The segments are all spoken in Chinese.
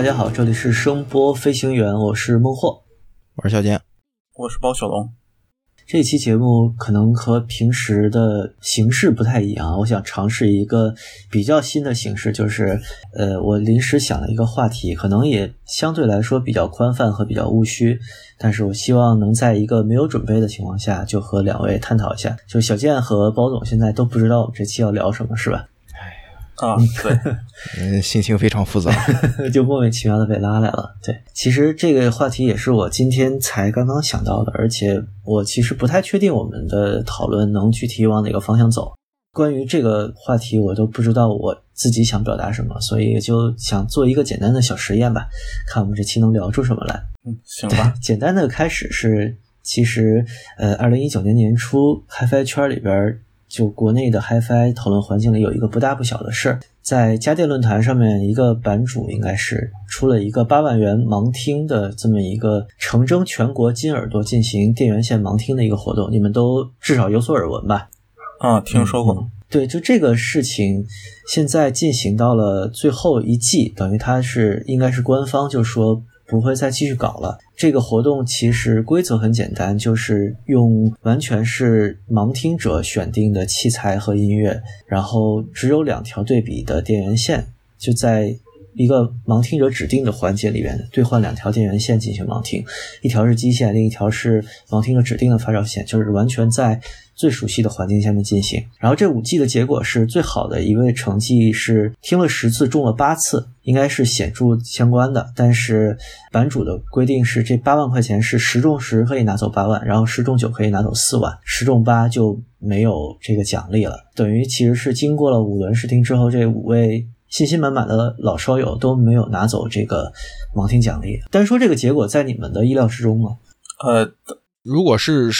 大家好，这里是声波飞行员，我是孟获，我是小健，我是包小龙。这期节目可能和平时的形式不太一样，我想尝试一个比较新的形式，就是呃，我临时想了一个话题，可能也相对来说比较宽泛和比较务虚，但是我希望能在一个没有准备的情况下，就和两位探讨一下。就小健和包总现在都不知道我们这期要聊什么，是吧？啊，对，嗯，心情非常复杂，就莫名其妙的被拉来了。对，其实这个话题也是我今天才刚刚想到的，而且我其实不太确定我们的讨论能具体往哪个方向走。关于这个话题，我都不知道我自己想表达什么，所以就想做一个简单的小实验吧，看我们这期能聊出什么来。嗯，行吧。简单的开始是，其实呃，二零一九年年初，HiFi 圈里边。就国内的 HiFi 讨论环境里有一个不大不小的事儿，在家电论坛上面，一个版主应该是出了一个八万元盲听的这么一个诚征全国金耳朵进行电源线盲听的一个活动，你们都至少有所耳闻吧？啊，听说过。对，就这个事情，现在进行到了最后一季，等于它是应该是官方就说。不会再继续搞了。这个活动其实规则很简单，就是用完全是盲听者选定的器材和音乐，然后只有两条对比的电源线，就在一个盲听者指定的环节里面兑换两条电源线进行盲听，一条是基线，另一条是盲听者指定的发烧线，就是完全在。最熟悉的环境下面进行，然后这五季的结果是最好的一位成绩是听了十次中了八次，应该是显著相关的。但是版主的规定是这八万块钱是十中十可以拿走八万，然后十中九可以拿走四万，十中八就没有这个奖励了。等于其实是经过了五轮试听之后，这五位信心满满的老烧友都没有拿走这个盲听奖励。单说这个结果在你们的意料之中吗？呃，如果是。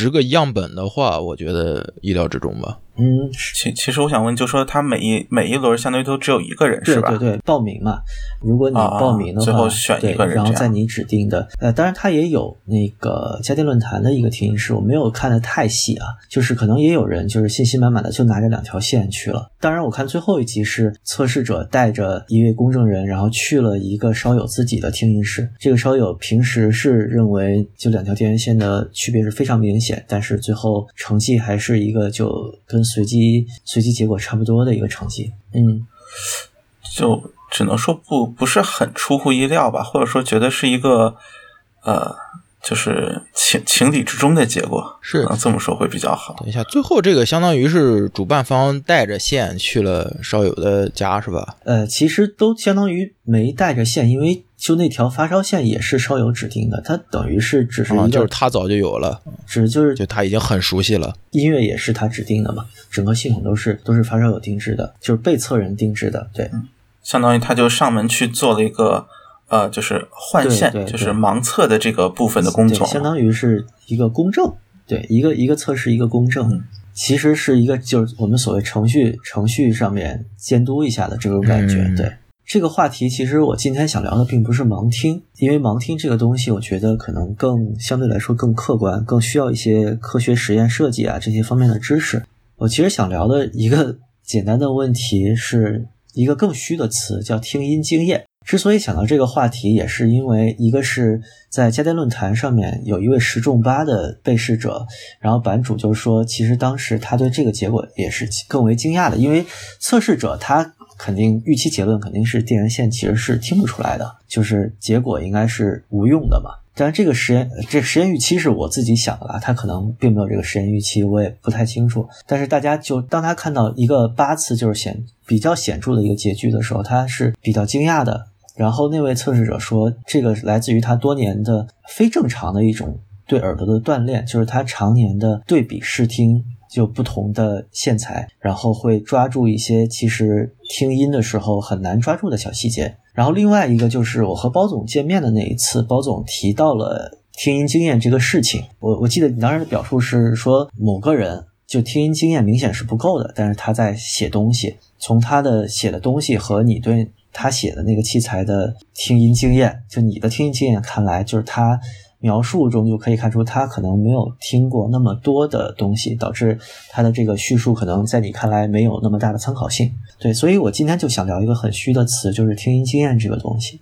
十个样本的话，我觉得意料之中吧。嗯，其其实我想问，就说他每一每一轮相当于都只有一个人是吧？对对对，报名嘛。如果你报名的话，最后选一个人，然后在你指定的，呃，当然他也有那个家电论坛的一个听音室，我没有看的太细啊，就是可能也有人就是信心满满的就拿着两条线去了。当然，我看最后一集是测试者带着一位公证人，然后去了一个烧友自己的听音室。这个烧友平时是认为就两条电源线的区别是非常明显，但是最后成绩还是一个就跟。随机随机结果差不多的一个成绩，嗯，就只能说不不是很出乎意料吧，或者说觉得是一个呃，就是情情理之中的结果，是这么说会比较好。等一下，最后这个相当于是主办方带着线去了少友的家，是吧？呃，其实都相当于没带着线，因为。就那条发烧线也是烧友指定的，它等于是只是一个，就是他早就有了，只就是就他已经很熟悉了。音乐也是他指定的嘛，整个系统都是都是发烧友定制的，就是被测人定制的，对，相当于他就上门去做了一个呃，就是换线，就是盲测的这个部分的工作，相当于是一个公证，对，一个一个测试一个公证，其实是一个就是我们所谓程序程序上面监督一下的这种感觉，对。这个话题其实我今天想聊的并不是盲听，因为盲听这个东西，我觉得可能更相对来说更客观，更需要一些科学实验设计啊这些方面的知识。我其实想聊的一个 简单的问题是一个更虚的词，叫听音经验。之所以想到这个话题，也是因为一个是在家电论坛上面有一位十中八的被试者，然后版主就说，其实当时他对这个结果也是更为惊讶的，因为测试者他。肯定预期结论肯定是电源线其实是听不出来的，就是结果应该是无用的嘛。但这个实验这实验预期是我自己想的啦，他可能并没有这个实验预期，我也不太清楚。但是大家就当他看到一个八次就是显比较显著的一个结局的时候，他是比较惊讶的。然后那位测试者说，这个来自于他多年的非正常的一种对耳朵的锻炼，就是他常年的对比视听。就不同的线材，然后会抓住一些其实听音的时候很难抓住的小细节。然后另外一个就是我和包总见面的那一次，包总提到了听音经验这个事情。我我记得你当时的表述是说，某个人就听音经验明显是不够的，但是他在写东西，从他的写的东西和你对他写的那个器材的听音经验，就你的听音经验看来，就是他。描述中就可以看出，他可能没有听过那么多的东西，导致他的这个叙述可能在你看来没有那么大的参考性。对，所以我今天就想聊一个很虚的词，就是听音经验这个东西。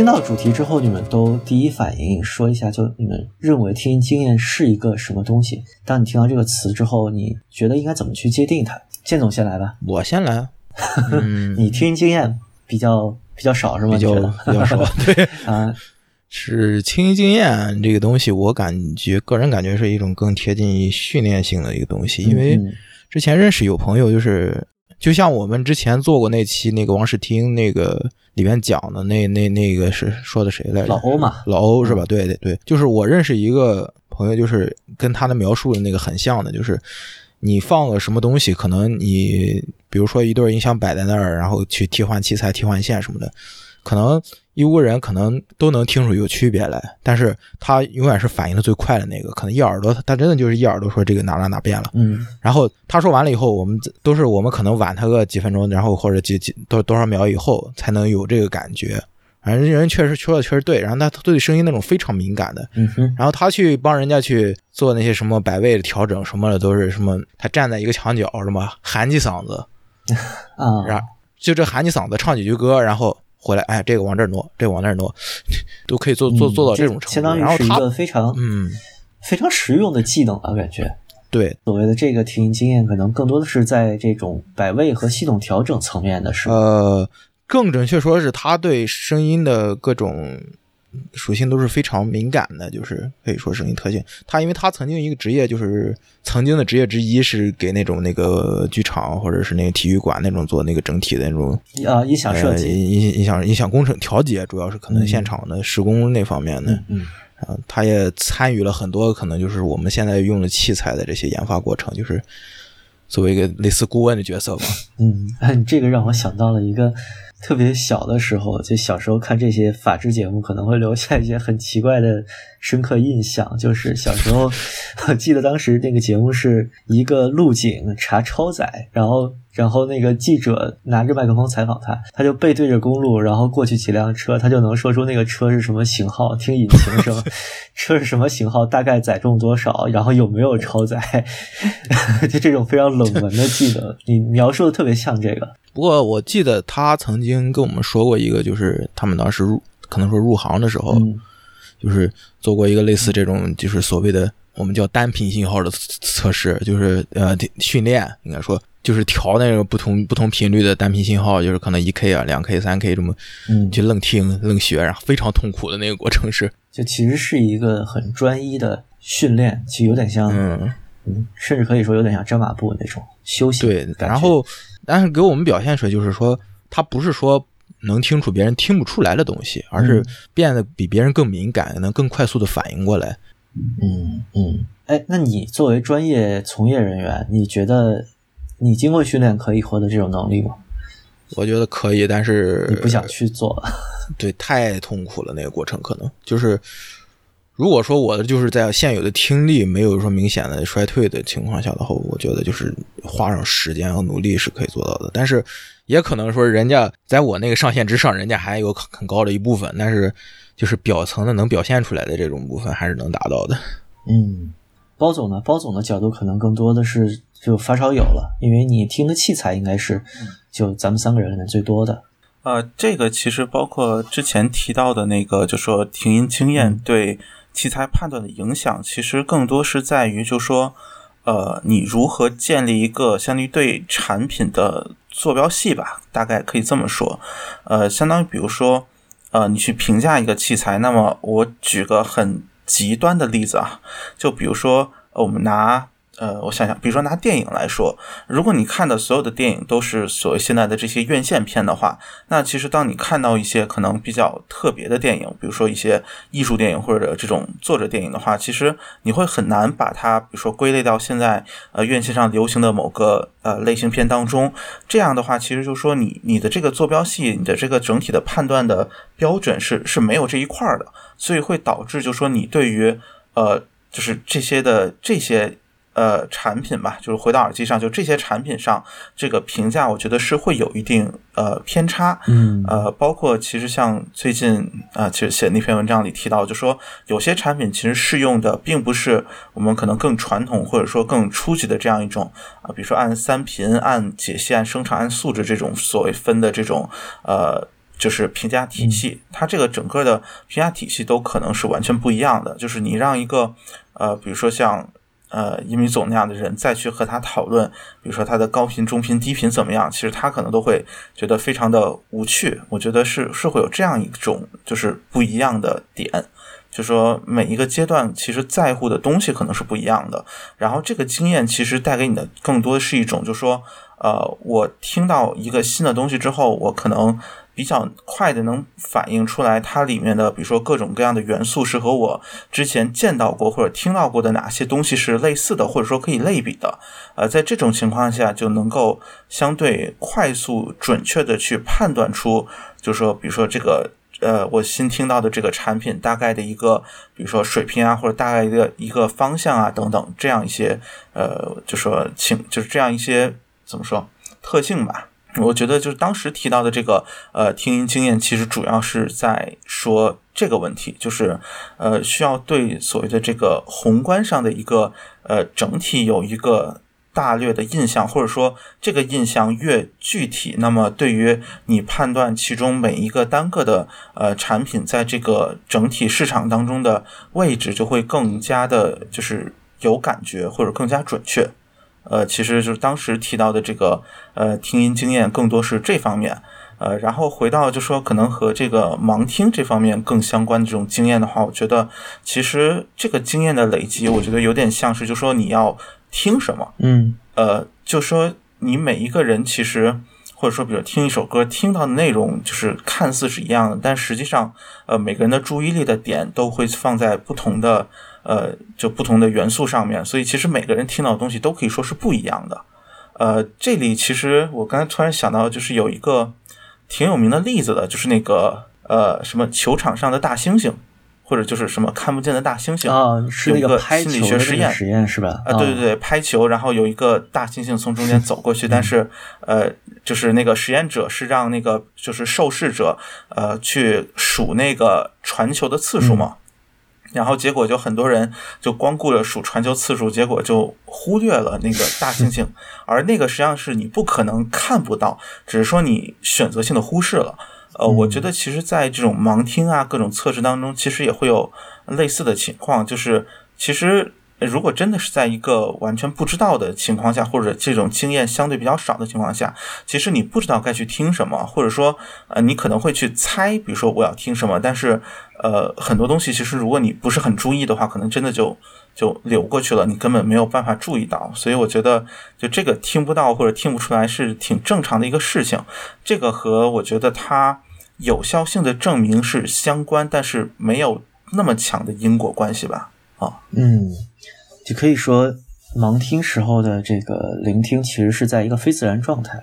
听到主题之后，你们都第一反应说一下，就你们认为听音经验是一个什么东西？当你听到这个词之后，你觉得应该怎么去界定它？建总先来吧。我先来。嗯，你听音经验比较比较少是吗？比较比较少。对啊，是听音经验这个东西，我感觉个人感觉是一种更贴近于训练性的一个东西，因为之前认识有朋友就是。就像我们之前做过那期那个王世听那个里面讲的那那那个是说的谁来着？老欧嘛，老欧是吧？对对对，就是我认识一个朋友，就是跟他的描述的那个很像的，就是你放个什么东西，可能你比如说一对音箱摆在那儿，然后去替换器材、替换线什么的。可能一屋人可能都能听出有区别来，但是他永远是反应的最快的那个。可能一耳朵，他真的就是一耳朵说这个哪哪哪变了。嗯，然后他说完了以后，我们都是我们可能晚他个几分钟，然后或者几几多多少秒以后才能有这个感觉。反正人确实说的确实对，然后他对声音那种非常敏感的。嗯哼。然后他去帮人家去做那些什么摆位的调整什么的，都是什么他站在一个墙角什么喊几嗓子 啊，然后就这喊几嗓子唱几句歌，然后。回来，哎，这个往这儿挪，这个往那儿挪，都可以做做做到这种程度。相当于是一个非常嗯非常实用的技能啊，感觉。对，所谓的这个听音经验，可能更多的是在这种摆位和系统调整层面的，是呃，更准确说是他对声音的各种。属性都是非常敏感的，就是可以说声音特性。他因为他曾经一个职业，就是曾经的职业之一是给那种那个剧场或者是那个体育馆那种做那个整体的那种啊音响设计、音音响音响工程调节，主要是可能现场的施工那方面的。嗯，啊，他也参与了很多可能就是我们现在用的器材的这些研发过程，就是作为一个类似顾问的角色吧。嗯，这个让我想到了一个。特别小的时候，就小时候看这些法制节目，可能会留下一些很奇怪的深刻印象。就是小时候，我 记得当时那个节目是一个路警查超载，然后。然后那个记者拿着麦克风采访他，他就背对着公路，然后过去几辆车，他就能说出那个车是什么型号，听引擎声，车是什么型号，大概载重多少，然后有没有超载，就这种非常冷门的技能，你描述的特别像这个。不过我记得他曾经跟我们说过一个，就是他们当时入可能说入行的时候，就是做过一个类似这种，就是所谓的我们叫单频信号的测试，就是呃训练，应该说。就是调那个不同不同频率的单频信号，就是可能一 K 啊、两 K、三 K 这么，嗯，去愣听愣学，然后非常痛苦的那个过程是，就其实是一个很专一的训练，其实有点像，嗯嗯，甚至可以说有点像扎马步那种休息。对，然后但是给我们表现出来就是说，他不是说能听出别人听不出来的东西，而是变得比别人更敏感，能更快速的反应过来。嗯嗯，哎，那你作为专业从业人员，你觉得？你经过训练可以获得这种能力吗？我觉得可以，但是你不想去做，对，太痛苦了。那个过程可能就是，如果说我的就是在现有的听力没有说明显的衰退的情况下的话，我觉得就是花上时间和努力是可以做到的。但是也可能说人家在我那个上限之上，人家还有很高的一部分，但是就是表层的能表现出来的这种部分还是能达到的。嗯，包总呢？包总的角度可能更多的是。就发烧友了，因为你听的器材应该是就咱们三个人里面最多的。呃，这个其实包括之前提到的那个，就说听音经验对器材判断的影响，其实更多是在于，就说呃，你如何建立一个相当于对产品的坐标系吧，大概可以这么说。呃，相当于比如说呃，你去评价一个器材，那么我举个很极端的例子啊，就比如说我们拿。呃，我想想，比如说拿电影来说，如果你看的所有的电影都是所谓现在的这些院线片的话，那其实当你看到一些可能比较特别的电影，比如说一些艺术电影或者这种作者电影的话，其实你会很难把它，比如说归类到现在呃院线上流行的某个呃类型片当中。这样的话，其实就是说你你的这个坐标系，你的这个整体的判断的标准是是没有这一块的，所以会导致就是说你对于呃就是这些的这些。呃，产品吧，就是回到耳机上，就这些产品上，这个评价我觉得是会有一定呃偏差。嗯，呃，包括其实像最近啊，其实写那篇文章里提到，就说有些产品其实适用的并不是我们可能更传统或者说更初级的这样一种啊，比如说按三频、按解析、按生产、按素质这种所谓分的这种呃。就是评价体系，它这个整个的评价体系都可能是完全不一样的。就是你让一个呃，比如说像呃一米总那样的人再去和他讨论，比如说他的高频、中频、低频怎么样，其实他可能都会觉得非常的无趣。我觉得是是会有这样一种就是不一样的点。就说每一个阶段其实在乎的东西可能是不一样的，然后这个经验其实带给你的更多的是一种，就说，呃，我听到一个新的东西之后，我可能比较快的能反映出来它里面的，比如说各种各样的元素是和我之前见到过或者听到过的哪些东西是类似的，或者说可以类比的，呃，在这种情况下就能够相对快速准确的去判断出，就说，比如说这个。呃，我新听到的这个产品大概的一个，比如说水平啊，或者大概一个一个方向啊等等，这样一些呃，就说请就是这样一些怎么说特性吧？我觉得就是当时提到的这个呃听音经验，其实主要是在说这个问题，就是呃需要对所谓的这个宏观上的一个呃整体有一个。大略的印象，或者说这个印象越具体，那么对于你判断其中每一个单个的呃产品在这个整体市场当中的位置，就会更加的，就是有感觉或者更加准确。呃，其实就是当时提到的这个呃听音经验，更多是这方面。呃，然后回到就说可能和这个盲听这方面更相关的这种经验的话，我觉得其实这个经验的累积，我觉得有点像是就说你要。听什么？嗯，呃，就说你每一个人其实，或者说，比如听一首歌，听到的内容就是看似是一样的，但实际上，呃，每个人的注意力的点都会放在不同的，呃，就不同的元素上面，所以其实每个人听到的东西都可以说是不一样的。呃，这里其实我刚才突然想到，就是有一个挺有名的例子的，就是那个呃，什么球场上的大猩猩。或者就是什么看不见的大猩猩啊，是那个心理学实验实验是吧？啊，对对对，拍球，然后有一个大猩猩从中间走过去，但是呃，就是那个实验者是让那个就是受试者呃去数那个传球的次数嘛，然后结果就很多人就光顾着数传球次数，结果就忽略了那个大猩猩，而那个实际上是你不可能看不到，只是说你选择性的忽视了。呃，我觉得其实，在这种盲听啊各种测试当中，其实也会有类似的情况。就是其实，如果真的是在一个完全不知道的情况下，或者这种经验相对比较少的情况下，其实你不知道该去听什么，或者说，呃，你可能会去猜，比如说我要听什么，但是，呃，很多东西其实如果你不是很注意的话，可能真的就。就流过去了，你根本没有办法注意到，所以我觉得，就这个听不到或者听不出来是挺正常的一个事情。这个和我觉得它有效性的证明是相关，但是没有那么强的因果关系吧？啊，嗯，就可以说盲听时候的这个聆听其实是在一个非自然状态，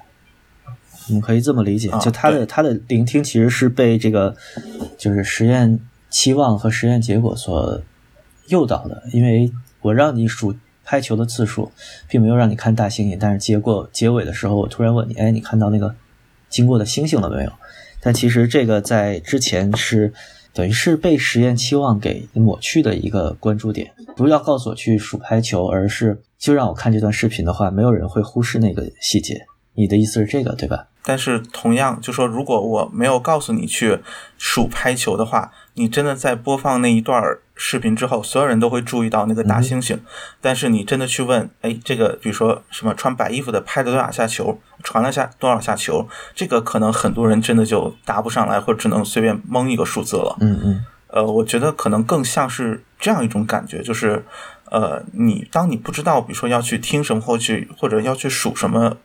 我们可以这么理解，就他的他的聆听其实是被这个就是实验期望和实验结果所。诱导的，因为我让你数拍球的次数，并没有让你看大猩猩，但是结果结尾的时候，我突然问你，哎，你看到那个经过的星星了没有？但其实这个在之前是等于是被实验期望给抹去的一个关注点，不要告诉我去数拍球，而是就让我看这段视频的话，没有人会忽视那个细节。你的意思是这个对吧？但是同样，就说如果我没有告诉你去数拍球的话，你真的在播放那一段视频之后，所有人都会注意到那个大猩猩。但是你真的去问，哎，这个比如说什么穿白衣服的拍了多少下球，传了下多少下球，这个可能很多人真的就答不上来，或者只能随便蒙一个数字了。嗯嗯。呃，我觉得可能更像是这样一种感觉，就是呃，你当你不知道，比如说要去听什么，或去或者要去数什么。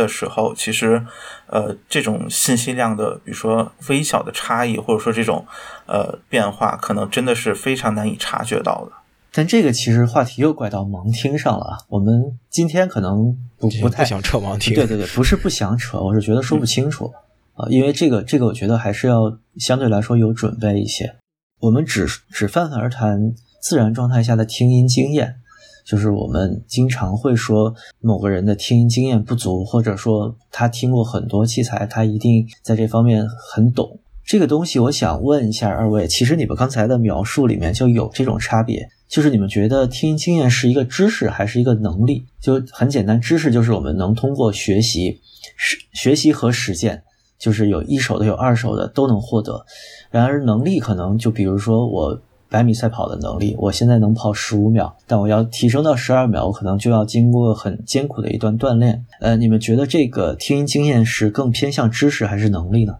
的时候，其实，呃，这种信息量的，比如说微小的差异，或者说这种呃变化，可能真的是非常难以察觉到的。但这个其实话题又拐到盲听上了啊。我们今天可能不不太想扯盲听，对对对，不是不想扯，我是觉得说不清楚啊。因为这个这个，我觉得还是要相对来说有准备一些。我们只只泛泛而谈自然状态下的听音经验。就是我们经常会说某个人的听音经验不足，或者说他听过很多器材，他一定在这方面很懂这个东西。我想问一下二位，其实你们刚才的描述里面就有这种差别，就是你们觉得听音经验是一个知识还是一个能力？就很简单，知识就是我们能通过学习、实学习和实践就是有一手的有二手的都能获得。然而能力可能就比如说我百米赛跑的能力，我现在能跑十五秒，但我要提升到十二秒，我可能就要经过很艰苦的一段锻炼。呃，你们觉得这个听音经验是更偏向知识还是能力呢？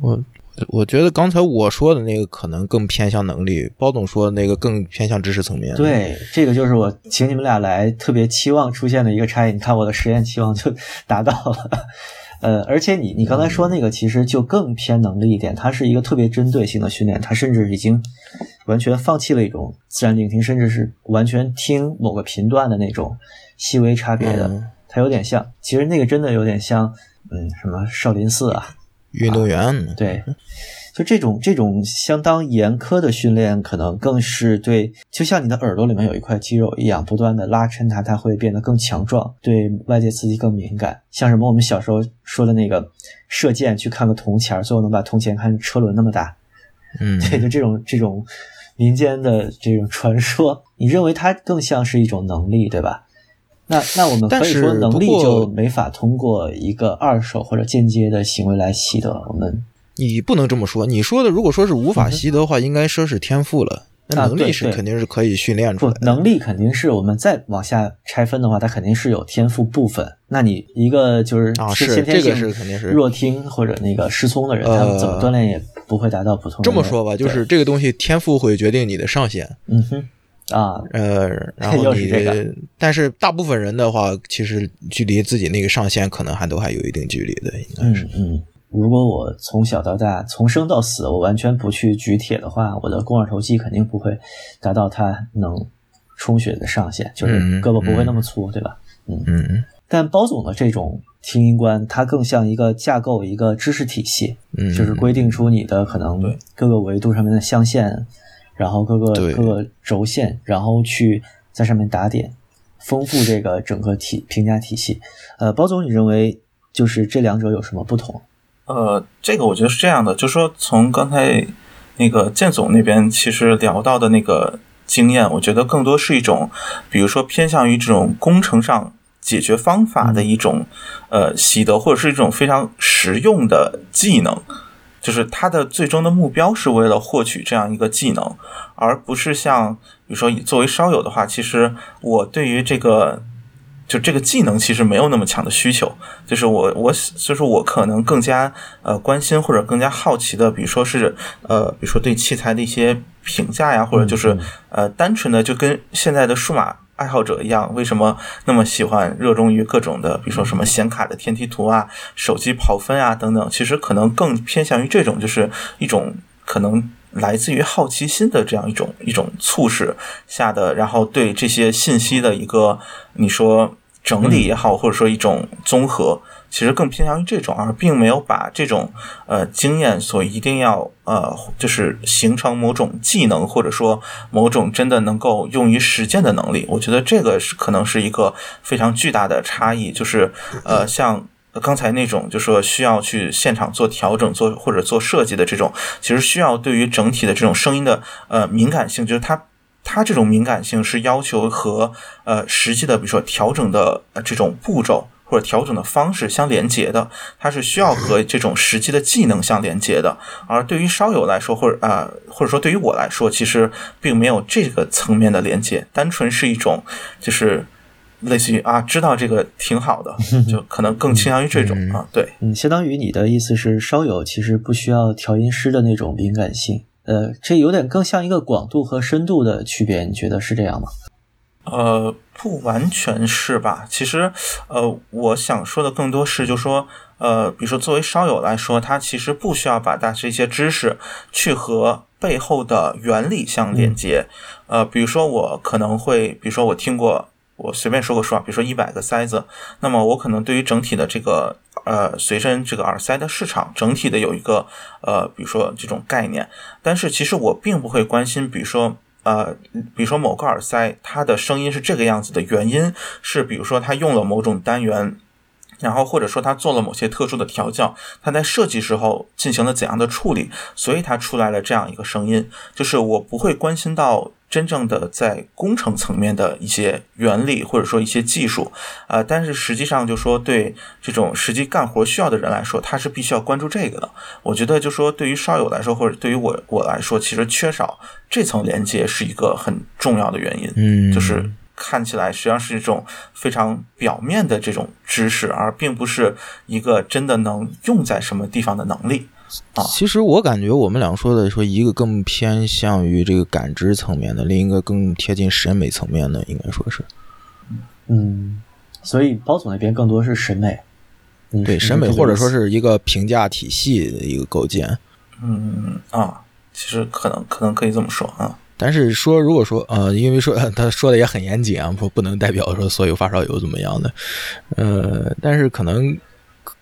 我我觉得刚才我说的那个可能更偏向能力，包总说的那个更偏向知识层面。对，这个就是我请你们俩来特别期望出现的一个差异。你看我的实验期望就达到了。呃，而且你你刚才说那个其实就更偏能力一点，它是一个特别针对性的训练，它甚至已经完全放弃了一种自然聆听，甚至是完全听某个频段的那种细微差别的。它有点像，其实那个真的有点像，嗯，什么少林寺啊，运动员。对，就这种这种相当严苛的训练，可能更是对，就像你的耳朵里面有一块肌肉一样，不断的拉伸它，它会变得更强壮，对外界刺激更敏感。像什么我们小时候说的那个射箭，去看个铜钱，最后能把铜钱看车轮那么大。嗯，对，就这种这种民间的这种传说，你认为它更像是一种能力，对吧？那那我们可以说能力就没法通过一个二手或者间接的行为来习得。我们你不能这么说，你说的如果说是无法习得的话，应该说是天赋了。那能力是肯定是可以训练出来。能力肯定是我们再往下拆分的话，它肯定是有天赋部分。那你一个就是是这个是肯定是弱听或者那个失聪的人，他们怎么锻炼也不会达到普通。这么说吧，就是这个东西天赋会决定你的上限。嗯哼。啊，呃，然后 你这，但是大部分人的话，其实距离自己那个上限可能还都还有一定距离的，应该是。嗯，如果我从小到大，从生到死，我完全不去举铁的话，我的肱二头肌肯定不会达到它能充血的上限，就是胳膊不会那么粗，对吧？嗯嗯。但包总的这种听音观，它更像一个架构，一个知识体系，嗯，就是规定出你的可能各个维度上面的象限。然后各个各个轴线，然后去在上面打点，丰富这个整个体评价体系。呃，包总，你认为就是这两者有什么不同？呃，这个我觉得是这样的，就是说从刚才那个建总那边其实聊到的那个经验，我觉得更多是一种，比如说偏向于这种工程上解决方法的一种呃习得，或者是一种非常实用的技能。就是他的最终的目标是为了获取这样一个技能，而不是像比如说作为烧友的话，其实我对于这个就这个技能其实没有那么强的需求。就是我我就是我可能更加呃关心或者更加好奇的，比如说是呃比如说对器材的一些评价呀，或者就是呃单纯的就跟现在的数码。爱好者一样，为什么那么喜欢热衷于各种的，比如说什么显卡的天梯图啊、手机跑分啊等等？其实可能更偏向于这种，就是一种可能来自于好奇心的这样一种一种促使下的，然后对这些信息的一个你说整理也好，或者说一种综合。其实更偏向于这种，而并没有把这种呃经验所一定要呃就是形成某种技能，或者说某种真的能够用于实践的能力。我觉得这个是可能是一个非常巨大的差异。就是呃像刚才那种，就是说需要去现场做调整、做或者做设计的这种，其实需要对于整体的这种声音的呃敏感性，就是它它这种敏感性是要求和呃实际的，比如说调整的这种步骤。或者调整的方式相连接的，它是需要和这种实际的技能相连接的。而对于烧友来说，或者啊，或者说对于我来说，其实并没有这个层面的连接，单纯是一种就是类似于啊，知道这个挺好的，就可能更倾向于这种啊。对，嗯，相当于你的意思是，烧友其实不需要调音师的那种敏感性，呃，这有点更像一个广度和深度的区别，你觉得是这样吗？呃，不完全是吧？其实，呃，我想说的更多是，就说，呃，比如说作为烧友来说，他其实不需要把大这些知识去和背后的原理相连接。呃，比如说我可能会，比如说我听过，我随便说个数啊，比如说一百个塞子，那么我可能对于整体的这个呃随身这个耳塞的市场，整体的有一个呃，比如说这种概念，但是其实我并不会关心，比如说。呃，比如说某个耳塞，它的声音是这个样子的原因是，比如说它用了某种单元，然后或者说它做了某些特殊的调教，它在设计时候进行了怎样的处理，所以它出来了这样一个声音。就是我不会关心到真正的在工程层面的一些原理或者说一些技术，呃，但是实际上就说对这种实际干活需要的人来说，他是必须要关注这个的。我觉得就说对于烧友来说，或者对于我我来说，其实缺少这层连接是一个很重要的原因。嗯，就是看起来实际上是一种非常表面的这种知识，而并不是一个真的能用在什么地方的能力。其实我感觉我们俩说的说一个更偏向于这个感知层面的，另一个更贴近审美层面的，应该说是。嗯，所以包总那边更多是审美，对审美或者说是一个评价体系的一个构建。嗯啊，其实可能可能可以这么说啊。但是说如果说呃，因为说他说的也很严谨啊，不不能代表说所有发烧友怎么样的。呃，但是可能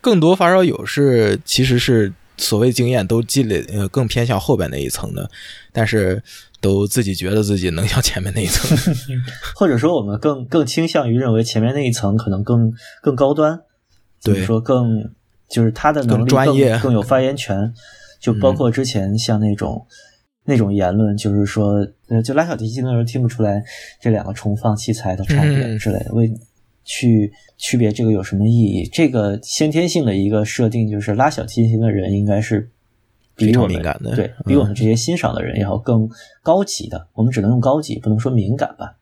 更多发烧友是其实是。所谓经验都积累，呃，更偏向后边那一层的，但是都自己觉得自己能像前面那一层，或者说我们更更倾向于认为前面那一层可能更更高端，对，说更就是他的能力专业。更有发言权，就包括之前像那种那种言论，就是说，呃，就拉小提琴的时候听不出来这两个重放器材的差别之类的，为。去区别这个有什么意义？这个先天性的一个设定就是拉小提琴的人应该是比我们对比我们这些欣赏的人要更高级的。我们只能用高级，不能说敏感吧？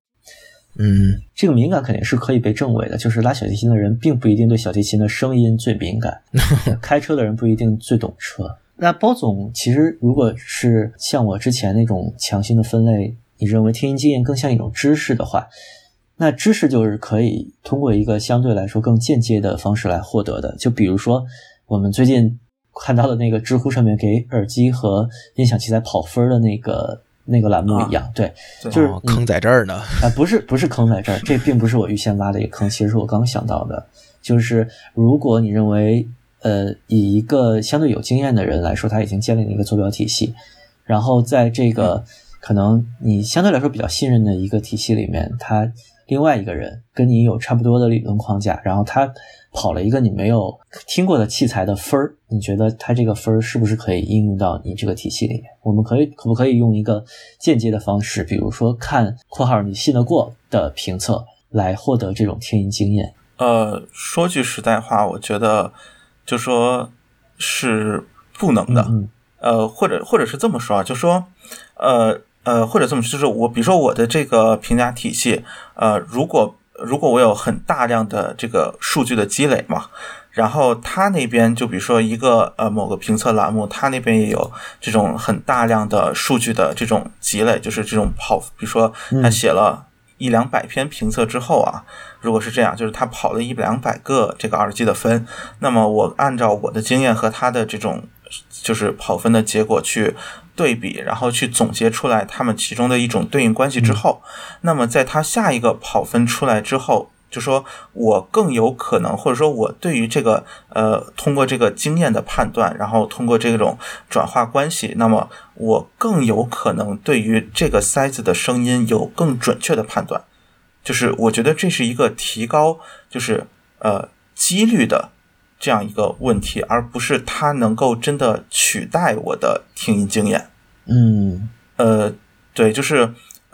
嗯，这个敏感肯定是可以被证伪的。就是拉小提琴的人并不一定对小提琴的声音最敏感，开车的人不一定最懂车。那包总其实如果是像我之前那种强行的分类，你认为听音经验更像一种知识的话？那知识就是可以通过一个相对来说更间接的方式来获得的，就比如说我们最近看到的那个知乎上面给耳机和音响器材跑分的那个那个栏目一样，对，就是坑在这儿呢。啊，不是不是坑在这儿，这并不是我预先挖的一个坑，其实是我刚想到的，就是如果你认为呃以一个相对有经验的人来说，他已经建立了一个坐标体系，然后在这个可能你相对来说比较信任的一个体系里面，他。另外一个人跟你有差不多的理论框架，然后他跑了一个你没有听过的器材的分儿，你觉得他这个分儿是不是可以应用到你这个体系里面？我们可以可不可以用一个间接的方式，比如说看（括号你信得过的评测）来获得这种听音经验？呃，说句实在话，我觉得就说是不能的。嗯呃，或者或者是这么说啊，就说呃。呃，或者这么说，就是我，比如说我的这个评价体系，呃，如果如果我有很大量的这个数据的积累嘛，然后他那边就比如说一个呃某个评测栏目，他那边也有这种很大量的数据的这种积累，就是这种跑，比如说他写了一两百篇评测之后啊，如果是这样，就是他跑了一两百个这个耳机的分，那么我按照我的经验和他的这种就是跑分的结果去。对比，然后去总结出来他们其中的一种对应关系之后，那么在他下一个跑分出来之后，就说我更有可能，或者说我对于这个呃，通过这个经验的判断，然后通过这种转化关系，那么我更有可能对于这个塞子的声音有更准确的判断。就是我觉得这是一个提高，就是呃几率的。这样一个问题，而不是它能够真的取代我的听音经验。嗯，呃，对，就是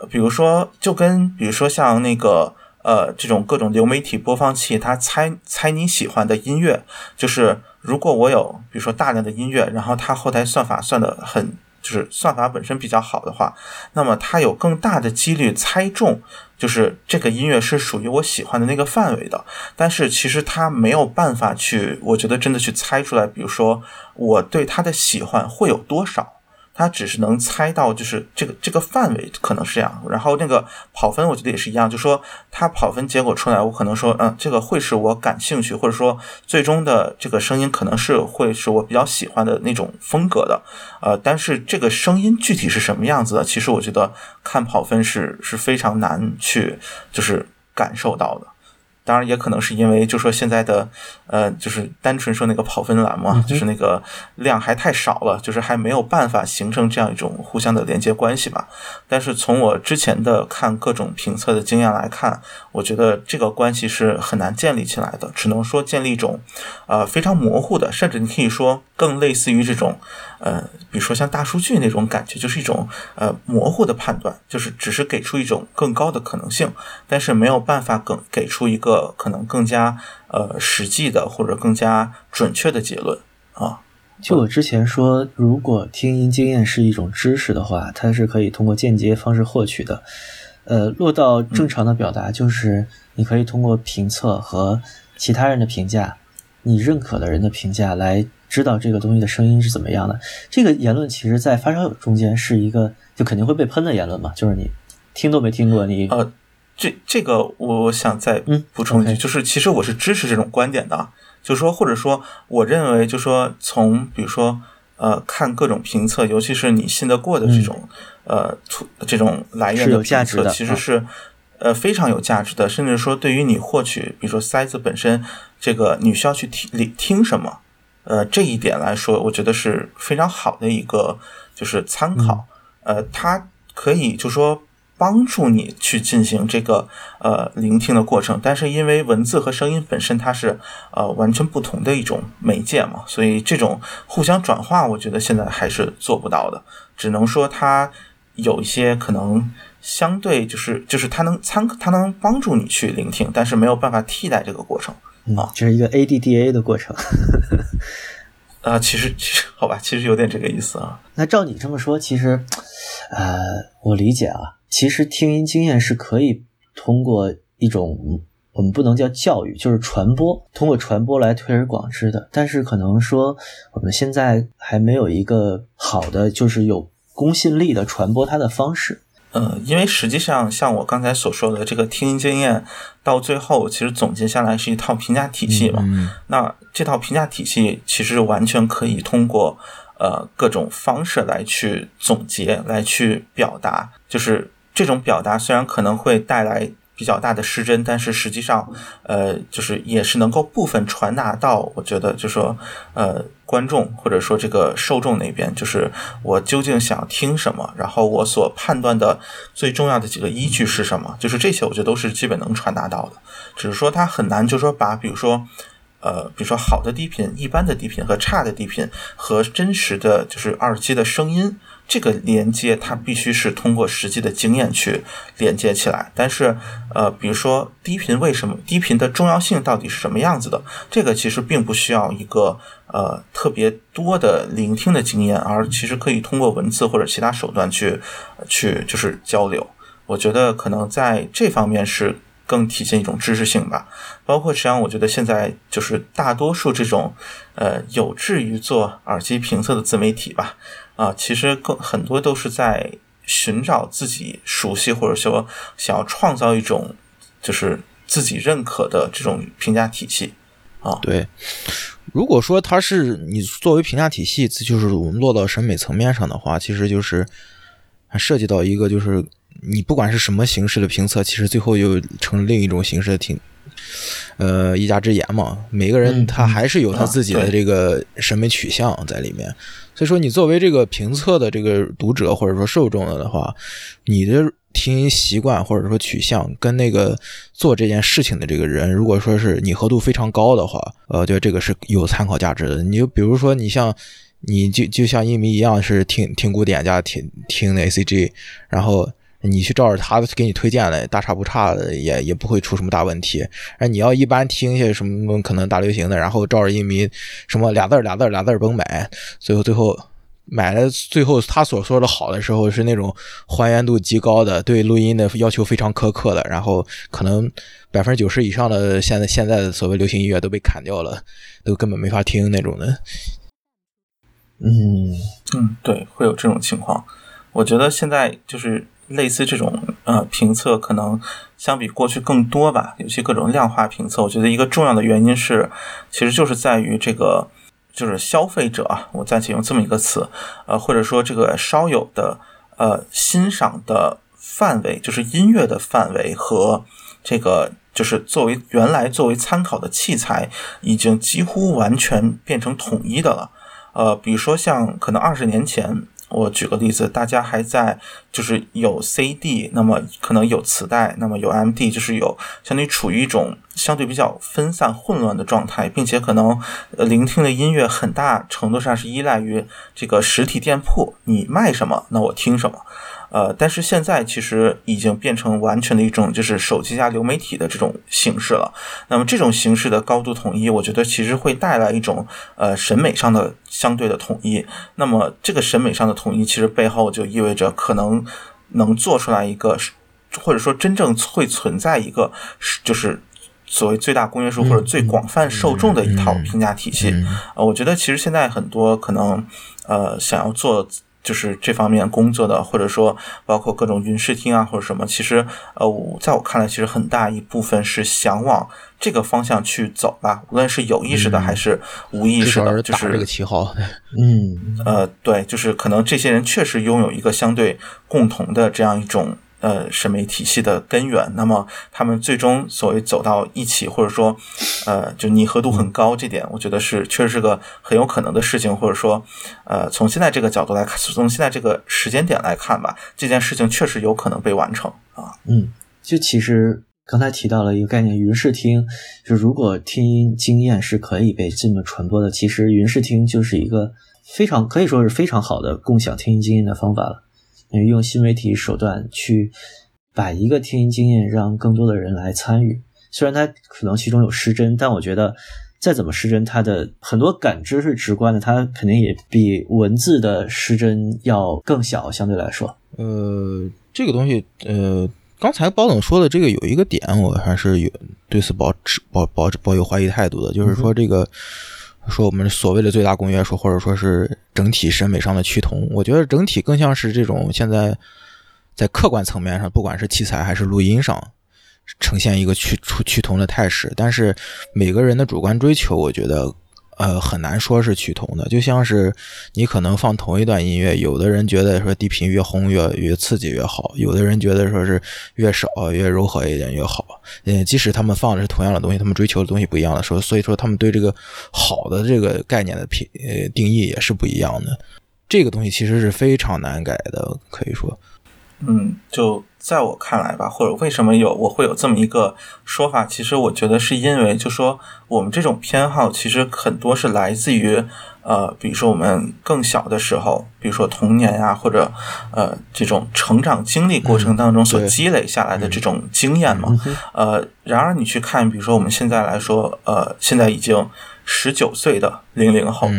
比如说，就跟比如说像那个呃这种各种流媒体播放器，它猜猜你喜欢的音乐，就是如果我有比如说大量的音乐，然后它后台算法算的很，就是算法本身比较好的话，那么它有更大的几率猜中。就是这个音乐是属于我喜欢的那个范围的，但是其实他没有办法去，我觉得真的去猜出来，比如说我对他的喜欢会有多少。他只是能猜到，就是这个这个范围可能是这样。然后那个跑分，我觉得也是一样，就说他跑分结果出来，我可能说，嗯，这个会是我感兴趣，或者说最终的这个声音可能是会是我比较喜欢的那种风格的。呃，但是这个声音具体是什么样子的，其实我觉得看跑分是是非常难去就是感受到的。当然也可能是因为，就说现在的，呃，就是单纯说那个跑分栏目，就是那个量还太少了，就是还没有办法形成这样一种互相的连接关系吧。但是从我之前的看各种评测的经验来看，我觉得这个关系是很难建立起来的，只能说建立一种，呃，非常模糊的，甚至你可以说更类似于这种，呃，比如说像大数据那种感觉，就是一种呃模糊的判断，就是只是给出一种更高的可能性，但是没有办法更给出一个可能更加呃实际的或者更加准确的结论啊。就我之前说，如果听音经验是一种知识的话，它是可以通过间接方式获取的。呃，落到正常的表达，就是你可以通过评测和其他人的评价，你认可的人的评价来知道这个东西的声音是怎么样的。这个言论其实，在发烧友中间是一个就肯定会被喷的言论嘛，就是你听都没听过，你呃，这这个我想再补充一句，就是其实我是支持这种观点的。就是说，或者说，我认为，就说从比如说，呃，看各种评测，尤其是你信得过的这种，呃，这种来源的评测，其实是呃非常有价值的。甚至说，对于你获取，比如说塞子本身，这个你需要去听听什么，呃，这一点来说，我觉得是非常好的一个就是参考。呃，它可以就说。帮助你去进行这个呃聆听的过程，但是因为文字和声音本身它是呃完全不同的一种媒介嘛，所以这种互相转化，我觉得现在还是做不到的。只能说它有一些可能相对就是就是它能参它能帮助你去聆听，但是没有办法替代这个过程啊，这是一个 ADDA 的过程。啊，其实其实好吧，其实有点这个意思啊。那照你这么说，其实呃，我理解啊。其实听音经验是可以通过一种我们不能叫教育，就是传播，通过传播来推而广之的。但是可能说我们现在还没有一个好的，就是有公信力的传播它的方式。嗯，因为实际上像我刚才所说的这个听音经验，到最后其实总结下来是一套评价体系嘛。那这套评价体系其实完全可以通过呃各种方式来去总结，来去表达，就是。这种表达虽然可能会带来比较大的失真，但是实际上，呃，就是也是能够部分传达到，我觉得就说，呃，观众或者说这个受众那边，就是我究竟想听什么，然后我所判断的最重要的几个依据是什么，就是这些，我觉得都是基本能传达到的。只是说它很难，就是说把，比如说，呃，比如说好的低频、一般的低频和差的低频和真实的就是耳机的声音。这个连接它必须是通过实际的经验去连接起来，但是，呃，比如说低频为什么低频的重要性到底是什么样子的？这个其实并不需要一个呃特别多的聆听的经验，而其实可以通过文字或者其他手段去去就是交流。我觉得可能在这方面是更体现一种知识性吧。包括实际上，我觉得现在就是大多数这种呃有志于做耳机评测的自媒体吧。啊，其实更很多都是在寻找自己熟悉或者说想要创造一种就是自己认可的这种评价体系啊。对，如果说它是你作为评价体系，就是我们落到审美层面上的话，其实就是涉及到一个就是你不管是什么形式的评测，其实最后又成另一种形式的评。呃，一家之言嘛，每个人他还是有他自己的这个审美取向在里面。所以说，你作为这个评测的这个读者或者说受众的话，你的听音习惯或者说取向跟那个做这件事情的这个人，如果说是拟合度非常高的话，呃，觉得这个是有参考价值的。你就比如说，你像你就就像一迷一样，是听听古典加听听那 A C G，然后。你去照着他给你推荐的，大差不差的，也也不会出什么大问题。哎，你要一般听一些什么可能大流行的，然后照着音迷什么俩字儿俩字儿俩字儿甭买，最后最后买了，最后他所说的好的时候是那种还原度极高的，对录音的要求非常苛刻的，然后可能百分之九十以上的现在现在的所谓流行音乐都被砍掉了，都根本没法听那种的。嗯嗯，对，会有这种情况。我觉得现在就是。类似这种呃评测，可能相比过去更多吧。尤其各种量化评测，我觉得一个重要的原因是，其实就是在于这个就是消费者啊，我暂且用这么一个词，呃，或者说这个稍有的呃欣赏的范围，就是音乐的范围和这个就是作为原来作为参考的器材，已经几乎完全变成统一的了。呃，比如说像可能二十年前，我举个例子，大家还在就是有 CD，那么可能有磁带，那么有 MD，就是有相当于处于一种相对比较分散混乱的状态，并且可能呃聆听的音乐很大程度上是依赖于这个实体店铺，你卖什么，那我听什么。呃，但是现在其实已经变成完全的一种就是手机加流媒体的这种形式了。那么这种形式的高度统一，我觉得其实会带来一种呃审美上的相对的统一。那么这个审美上的统一，其实背后就意味着可能能做出来一个，或者说真正会存在一个，就是所谓最大公约数或者最广泛受众的一套评价体系。呃，我觉得其实现在很多可能呃想要做。就是这方面工作的，或者说包括各种云视听啊，或者什么，其实呃，在我看来，其实很大一部分是想往这个方向去走吧，无论是有意识的还是无意识的，就是这个旗号。嗯，呃，对，就是可能这些人确实拥有一个相对共同的这样一种。呃，审美体系的根源，那么他们最终所谓走到一起，或者说，呃，就拟合度很高，这点我觉得是确实是个很有可能的事情，或者说，呃，从现在这个角度来看，从现在这个时间点来看吧，这件事情确实有可能被完成啊。嗯，就其实刚才提到了一个概念，云视听，就如果听音经验是可以被这么传播的，其实云视听就是一个非常可以说是非常好的共享听音经验的方法了。用新媒体手段去把一个听音经验让更多的人来参与，虽然它可能其中有失真，但我觉得再怎么失真，它的很多感知是直观的，它肯定也比文字的失真要更小，相对来说。呃，这个东西，呃，刚才包总说的这个有一个点，我还是有对此保持保保保有怀疑态度的，就是说这个。说我们所谓的最大公约数，或者说是整体审美上的趋同，我觉得整体更像是这种现在在客观层面上，不管是器材还是录音上，呈现一个趋趋趋同的态势。但是每个人的主观追求，我觉得。呃，很难说是趋同的，就像是你可能放同一段音乐，有的人觉得说低频越轰越越刺激越好，有的人觉得说是越少越柔和一点越好。嗯，即使他们放的是同样的东西，他们追求的东西不一样的时候，所以说他们对这个好的这个概念的品呃定义也是不一样的。这个东西其实是非常难改的，可以说。嗯，就在我看来吧，或者为什么有我会有这么一个说法？其实我觉得是因为，就说我们这种偏好其实很多是来自于呃，比如说我们更小的时候，比如说童年呀，或者呃这种成长经历过程当中所积累下来的这种经验嘛。呃，然而你去看，比如说我们现在来说，呃，现在已经十九岁的零零后，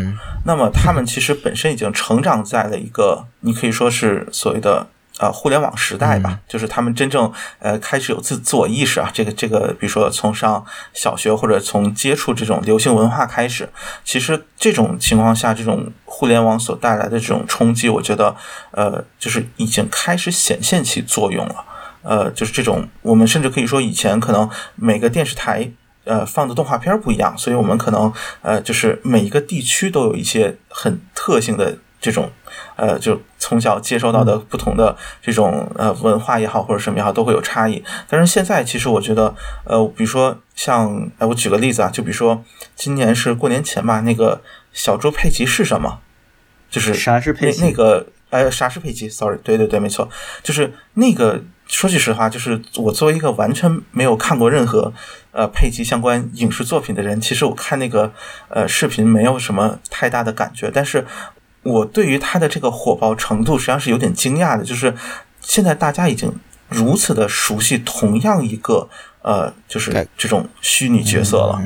那么他们其实本身已经成长在了一个你可以说是所谓的。呃，互联网时代吧，就是他们真正呃开始有自自我意识啊。这个这个，比如说从上小学或者从接触这种流行文化开始，其实这种情况下，这种互联网所带来的这种冲击，我觉得呃，就是已经开始显现起作用了。呃，就是这种，我们甚至可以说，以前可能每个电视台呃放的动画片不一样，所以我们可能呃，就是每一个地区都有一些很特性的。这种，呃，就从小接受到的不同的这种呃文化也好，或者什么也好，都会有差异。但是现在，其实我觉得，呃，比如说像，哎，我举个例子啊，就比如说今年是过年前吧，那个小猪佩奇是什么？就是啥是佩？那个，呃，啥是佩奇？Sorry，对对对，没错，就是那个。说句实话，就是我作为一个完全没有看过任何呃佩奇相关影视作品的人，其实我看那个呃视频没有什么太大的感觉，但是。我对于它的这个火爆程度，实际上是有点惊讶的。就是现在大家已经如此的熟悉同样一个呃，就是这种虚拟角色了。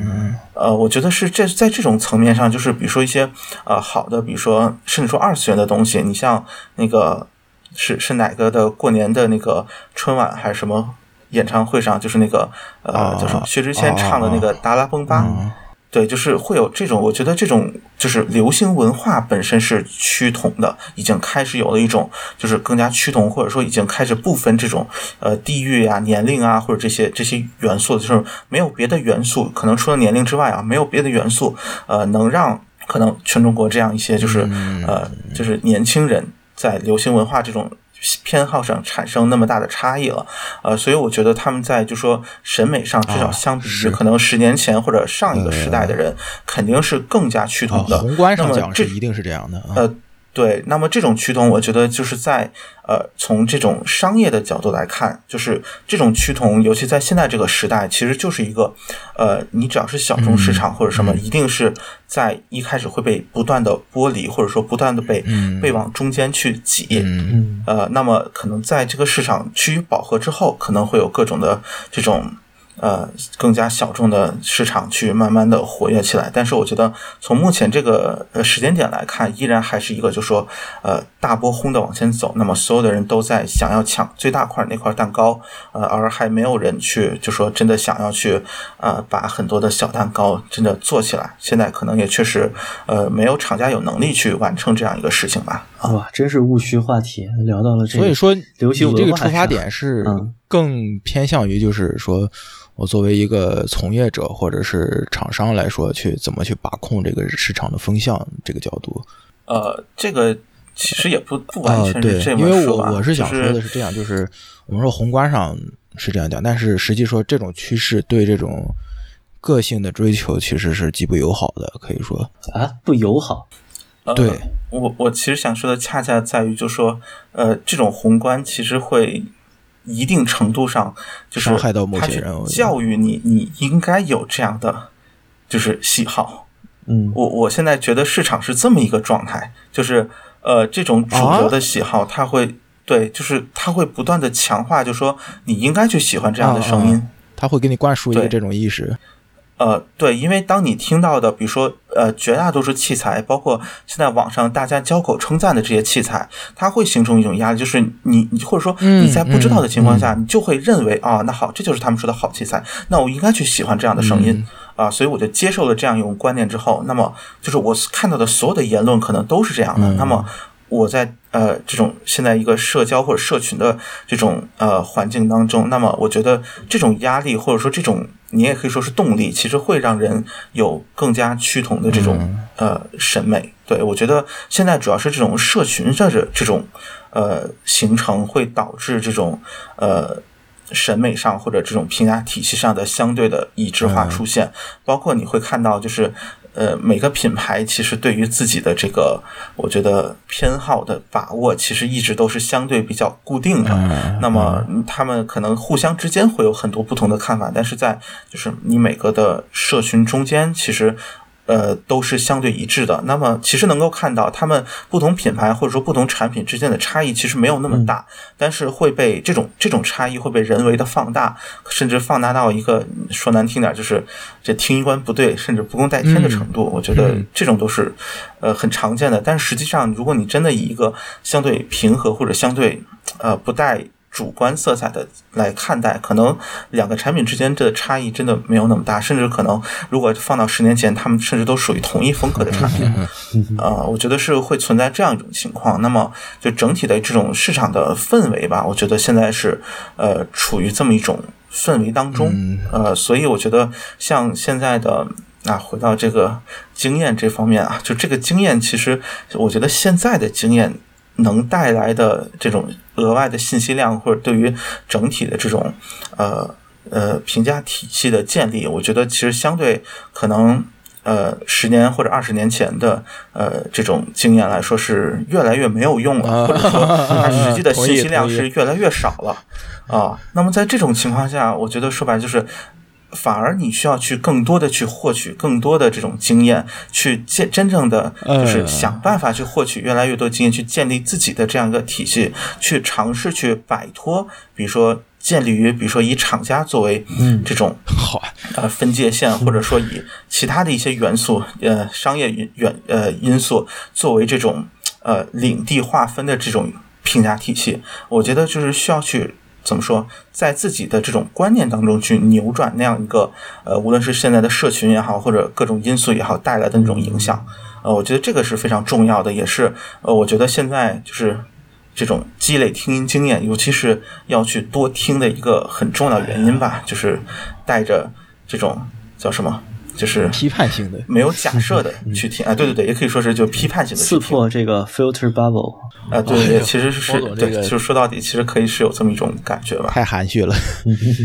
呃，我觉得是这在这种层面上，就是比如说一些呃好的，比如说甚至说二次元的东西，你像那个是是哪个的过年的那个春晚还是什么演唱会上，就是那个呃，叫什么薛之谦唱的那个达拉崩吧。对，就是会有这种，我觉得这种就是流行文化本身是趋同的，已经开始有了一种就是更加趋同，或者说已经开始不分这种呃地域啊、年龄啊或者这些这些元素，就是没有别的元素，可能除了年龄之外啊，没有别的元素呃能让可能全中国这样一些就是呃就是年轻人在流行文化这种。偏好上产生那么大的差异了，呃，所以我觉得他们在就说审美上，至少相比于可能十年前或者上一个时代的人，肯定是更加趋同的。宏观上讲是一定是这样的。呃，对，那么这种趋同，我觉得就是在呃，从这种商业的角度来看，就是这种趋同，尤其在现在这个时代，其实就是一个呃，你只要是小众市场或者什么，一定是在一开始会被不断的剥离，或者说不断的被被往中间去挤。嗯呃，那么可能在这个市场趋于饱和之后，可能会有各种的这种。呃，更加小众的市场去慢慢的活跃起来，但是我觉得从目前这个呃时间点来看，依然还是一个就说呃大波轰的往前走，那么所有的人都在想要抢最大块那块蛋糕，呃，而还没有人去就说真的想要去呃把很多的小蛋糕真的做起来，现在可能也确实呃没有厂家有能力去完成这样一个事情吧。哇，真是务虚话题，聊到了这，所以说流行你这个出发点是更偏向于就是说。我作为一个从业者或者是厂商来说，去怎么去把控这个市场的风向这个角度？呃，这个其实也不不完全是这么说。因为我我是想说的是这样，就是我们说宏观上是这样讲，但是实际说这种趋势对这种个性的追求其实是极不友好的，可以说啊，不友好。对我我其实想说的恰恰在于，就说呃，这种宏观其实会。一定程度上，就是伤害到某些人，教育你，你应该有这样的就是喜好。嗯，我我现在觉得市场是这么一个状态，就是呃，这种主流的喜好，它会对，就是它会不断的强化，就说你应该去喜欢这样的声音，他会给你灌输一个这种意识。呃，对，因为当你听到的，比如说，呃，绝大多数器材，包括现在网上大家交口称赞的这些器材，它会形成一种压力，就是你，你或者说你在不知道的情况下，你就会认为啊，那好，这就是他们说的好器材，那我应该去喜欢这样的声音啊，所以我就接受了这样一种观念之后，那么就是我看到的所有的言论可能都是这样的，那么。我在呃这种现在一个社交或者社群的这种呃环境当中，那么我觉得这种压力或者说这种你也可以说是动力，其实会让人有更加趋同的这种呃审美。对我觉得现在主要是这种社群这这这种呃形成会导致这种呃审美上或者这种评价体系上的相对的一致化出现，包括你会看到就是。呃，每个品牌其实对于自己的这个，我觉得偏好的把握，其实一直都是相对比较固定的。那么，他们可能互相之间会有很多不同的看法，但是在就是你每个的社群中间，其实。呃，都是相对一致的。那么，其实能够看到，他们不同品牌或者说不同产品之间的差异其实没有那么大，但是会被这种这种差异会被人为的放大，甚至放大到一个说难听点，就是这听音观不对，甚至不共戴天的程度。我觉得这种都是呃很常见的。但实际上，如果你真的以一个相对平和或者相对呃不带。主观色彩的来看待，可能两个产品之间的差异真的没有那么大，甚至可能如果放到十年前，他们甚至都属于同一风格的产品。呃，我觉得是会存在这样一种情况。那么，就整体的这种市场的氛围吧，我觉得现在是呃处于这么一种氛围当中。呃，所以我觉得像现在的啊，回到这个经验这方面啊，就这个经验，其实我觉得现在的经验。能带来的这种额外的信息量，或者对于整体的这种呃呃评价体系的建立，我觉得其实相对可能呃十年或者二十年前的呃这种经验来说是越来越没有用了，或者说 它实际的信息量是越来越少了啊。那么在这种情况下，我觉得说白了就是。反而你需要去更多的去获取更多的这种经验，去建真正的就是想办法去获取越来越多经验，去建立自己的这样一个体系，去尝试去摆脱，比如说建立于比如说以厂家作为这种好。呃分界线，或者说以其他的一些元素呃商业元呃因素作为这种呃领地划分的这种评价体系，我觉得就是需要去。怎么说，在自己的这种观念当中去扭转那样一个呃，无论是现在的社群也好，或者各种因素也好带来的那种影响，呃，我觉得这个是非常重要的，也是呃，我觉得现在就是这种积累听音经验，尤其是要去多听的一个很重要原因吧，就是带着这种叫什么？就是批判性的，没有假设的去听啊，对对对，也可以说是就批判性的刺破这个 filter bubble 啊，对对，其实是对，就是说到底，其实可以是有这么一种感觉吧。太含蓄了，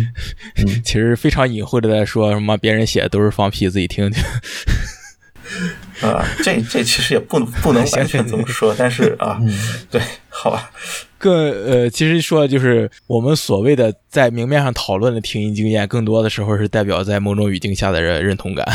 其实非常隐晦的在说什么别人写的都是放屁，自己听听。啊，这这其实也不不能完全这么说，但是啊，对，好吧。更呃，其实说就是我们所谓的在明面上讨论的听音经验，更多的时候是代表在某种语境下的认认同感。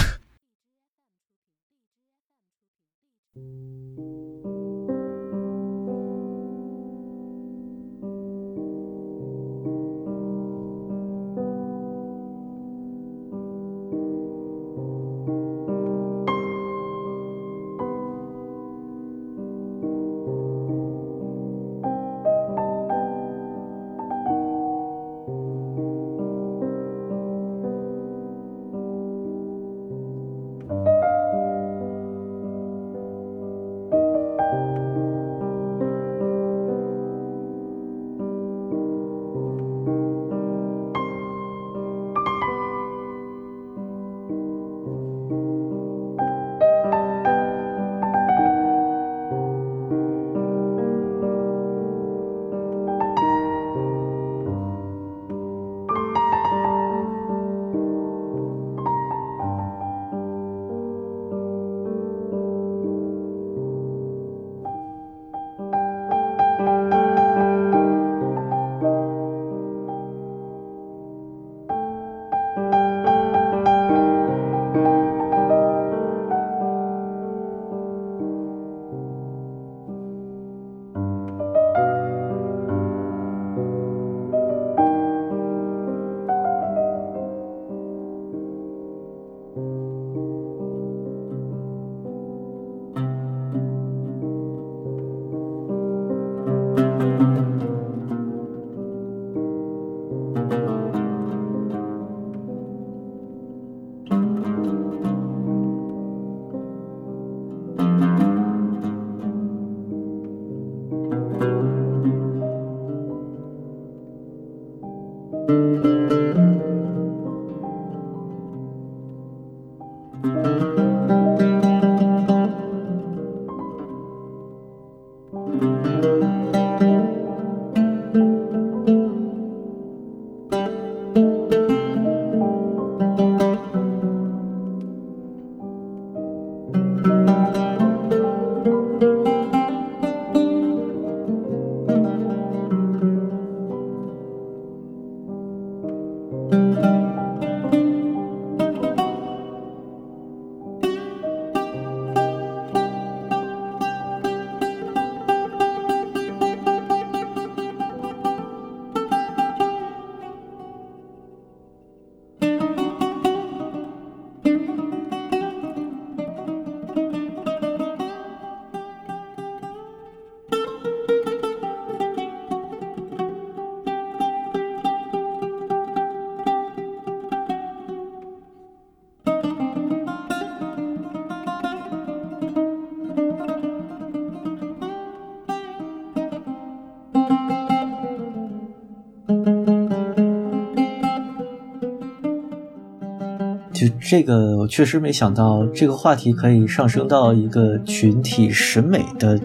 这个，我确实没想到这个话题可以上升到一个群体审美的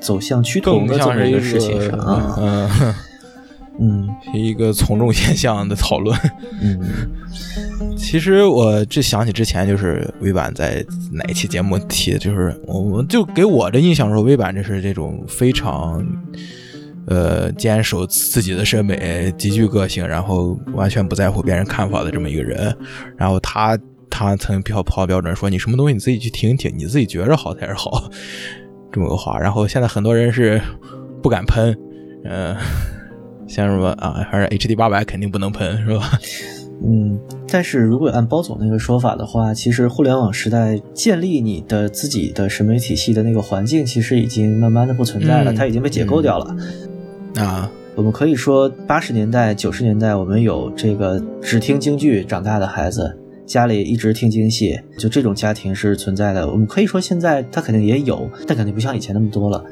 走向趋同的这么一个事情上啊。嗯嗯是一个从众现象的讨论。嗯 其实我这想起之前就是微版在哪一期节目提的，就是我我就给我的印象说，微版这是这种非常呃坚守自己的审美、极具个性，然后完全不在乎别人看法的这么一个人。然后他他曾标跑标准说，你什么东西你自己去听一听，你自己觉着好才是好，这么个话。然后现在很多人是不敢喷，嗯、像什么啊，还是 HD 八百肯定不能喷，是吧？嗯，但是如果按包总那个说法的话，其实互联网时代建立你的自己的审美体系的那个环境，其实已经慢慢的不存在了，嗯它已经被解构掉了。啊，我们可以说，八十年代、九十年代，我们有这个只听京剧长大的孩子，家里一直听京戏，就这种家庭是存在的。我们可以说，现在他肯定也有，但肯定不像以前那么多了。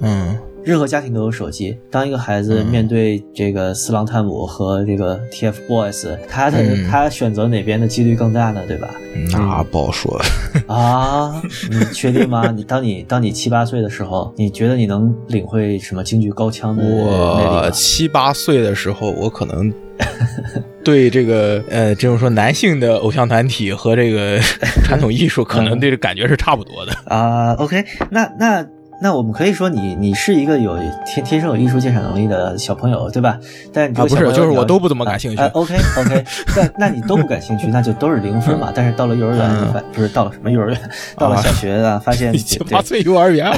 嗯任何家庭都有手机。当一个孩子面对这个四郎探母和这个 TFBOYS，他的、嗯他选择哪边的几率更大呢？对吧？那不好说。啊，你确定吗？你 当你当你七八岁的时候，你觉得你能领会什么京剧高腔的？我七八岁的时候，我可能对这个呃，这种说男性的偶像团体和这个 传统艺术，可能对这感觉是差不多的啊。OK，那那。那我们可以说你你是一个有天天生有艺术鉴赏能力的小朋友，对吧？但啊不是，就是我都不怎么感兴趣。OK OK，那那你都不感兴趣，那就都是零分嘛。但是到了幼儿园，不是到了什么幼儿园，到了小学啊，发现 七八岁幼儿园，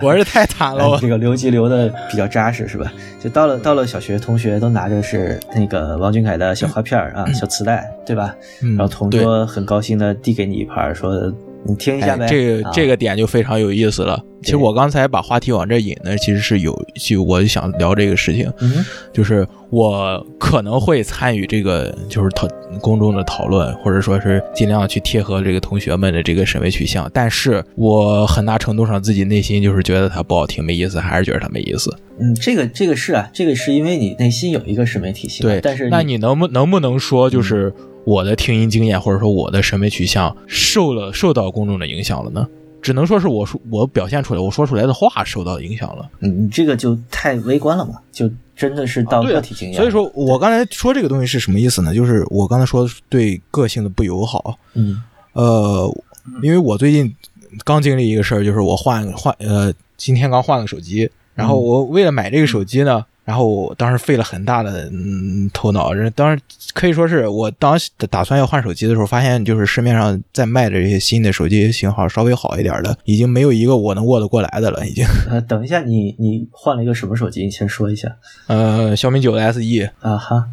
我我是太惨了。这个留级留的比较扎实，是吧？就到了到了小学，同学都拿着是那个王俊凯的小花片啊，小磁带，对吧？然后同桌很高兴的递给你一盘，说。你听一下呗，这个这个点就非常有意思了。其实我刚才把话题往这引呢，其实是有就我就想聊这个事情，就是我可能会参与这个就是讨公众的讨论，或者说是尽量去贴合这个同学们的这个审美取向。但是我很大程度上自己内心就是觉得它不好听、没意思，还是觉得它没意思。嗯，这个这个是啊，这个是因为你内心有一个审美体系。对，但是那你能不能不能说就是？我的听音经验，或者说我的审美取向，受了受到公众的影响了呢？只能说是我说我表现出来，我说出来的话受到影响了。嗯，你这个就太微观了嘛，就真的是到个体经验。所以说我刚才说这个东西是什么意思呢？就是我刚才说对个性的不友好。嗯，呃，因为我最近刚经历一个事儿，就是我换换呃，今天刚换了手机，然后我为了买这个手机呢。然后我当时费了很大的嗯头脑，当时可以说是我当时打算要换手机的时候，发现就是市面上在卖的这些新的手机型号稍微好一点的，已经没有一个我能握得过来的了。已经。呃，等一下，你你换了一个什么手机？你先说一下。呃，小米九 SE。啊哈。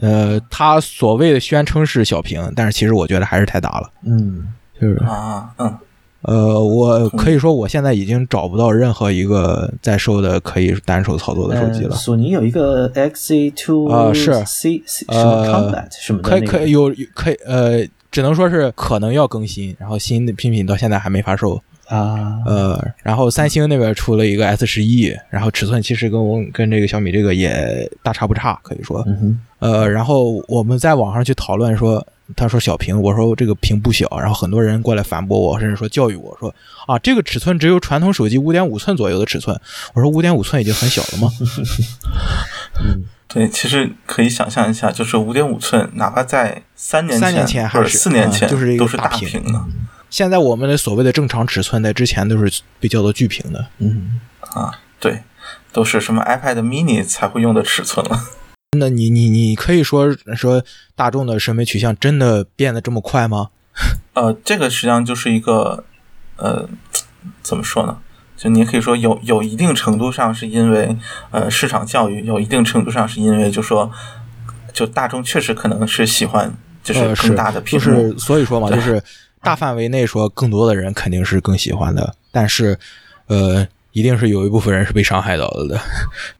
呃，它所谓的宣称是小屏，但是其实我觉得还是太大了。嗯，就是啊，嗯。呃，我可以说我现在已经找不到任何一个在售的可以单手操作的手机了。索尼有一个 XZ Two 啊，是 C 什么 Combat 什么的，可以可以有可以呃，只能说是可能要更新，然后新的拼品到现在还没发售啊。呃，然后三星那边出了一个 S 十一，然后尺寸其实跟我跟这个小米这个也大差不差，可以说。呃，然后我们在网上去讨论说。他说小屏，我说这个屏不小，然后很多人过来反驳我，甚至说教育我说啊，这个尺寸只有传统手机五点五寸左右的尺寸。我说五点五寸已经很小了吗？嗯，对，其实可以想象一下，就是五点五寸，哪怕在三年三年前还是四年前，就是都是大屏的。现在我们的所谓的正常尺寸，在之前都是被叫做巨屏的。嗯啊，对，都是什么 iPad mini 才会用的尺寸了。那你你你可以说说大众的审美取向真的变得这么快吗？呃，这个实际上就是一个呃，怎么说呢？就你也可以说有有一定程度上是因为呃市场教育，有一定程度上是因为就说就大众确实可能是喜欢就是更大的屏幕，就是所以说嘛，就 是大范围内说更多的人肯定是更喜欢的，但是呃，一定是有一部分人是被伤害到了的。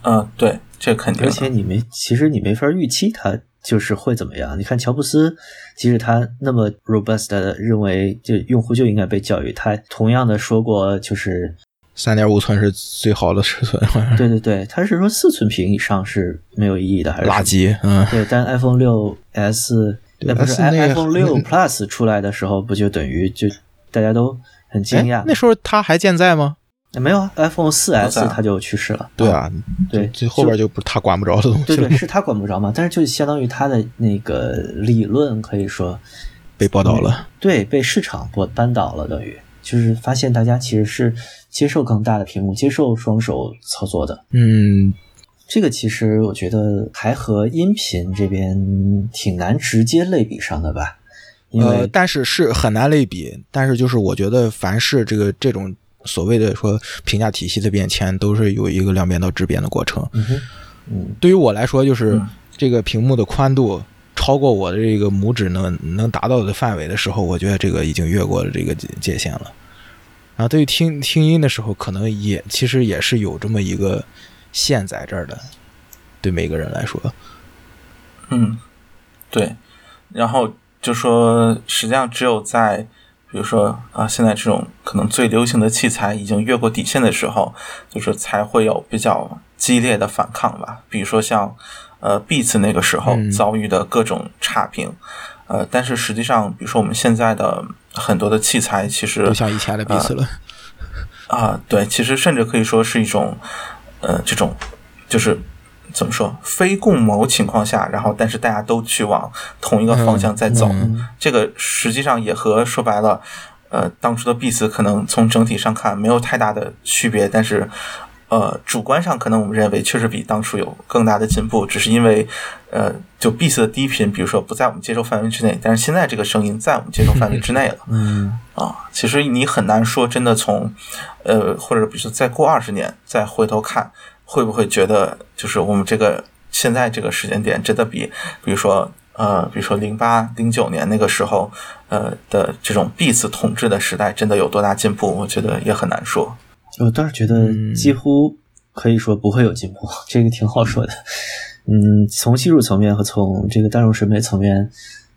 嗯，对。这肯定，而且你没，其实你没法预期它就是会怎么样。你看乔布斯，即使他那么 robust 的认为，就用户就应该被教育，他同样的说过，就是三点五寸是最好的尺寸。对对对，他是说四寸屏以上是没有意义的，还是垃圾？嗯，对。但 iPhone 六 S，那不是 iPhone 六 Plus 出来的时候，不就等于就大家都很惊讶？那时候他还健在吗？没有啊，iPhone 四 S 它就去世了。对啊，对，最后边就不是他管不着的东西。对对，是他管不着嘛？但是就相当于他的那个理论可以说被报道了，对，被市场拨扳倒了，等于就是发现大家其实是接受更大的屏幕，接受双手操作的。嗯，这个其实我觉得还和音频这边挺难直接类比上的吧？呃，但是是很难类比。但是就是我觉得，凡是这个这种。所谓的说评价体系的变迁，都是有一个量变到质变的过程。嗯，对于我来说，就是这个屏幕的宽度超过我的这个拇指能能达到的范围的时候，我觉得这个已经越过了这个界限了。然后对于听听音的时候，可能也其实也是有这么一个线在这儿的。对每个人来说，嗯，对。然后就说，实际上只有在。比如说啊，现在这种可能最流行的器材已经越过底线的时候，就是才会有比较激烈的反抗吧。比如说像呃 Beats 那个时候遭遇的各种差评，呃，但是实际上，比如说我们现在的很多的器材其实不像以前的 Beats 了啊，对，其实甚至可以说是一种呃这种就是怎么说非共谋情况下，然后但是大家都去往同一个方向在走，这个实际上也和说白了，呃，当初的 Beats 可能从整体上看没有太大的区别，但是。呃，主观上可能我们认为确实比当初有更大的进步，只是因为，呃，就 B 四的低频，比如说不在我们接受范围之内，但是现在这个声音在我们接受范围之内了。嗯，啊，其实你很难说真的从，呃，或者比如说再过二十年再回头看，会不会觉得就是我们这个现在这个时间点真的比，比如说呃，比如说零八零九年那个时候，呃的这种 B 四统治的时代真的有多大进步？我觉得也很难说。我倒是觉得几乎可以说不会有进步，这个挺好说的。嗯，从技术层面和从这个大众审美层面，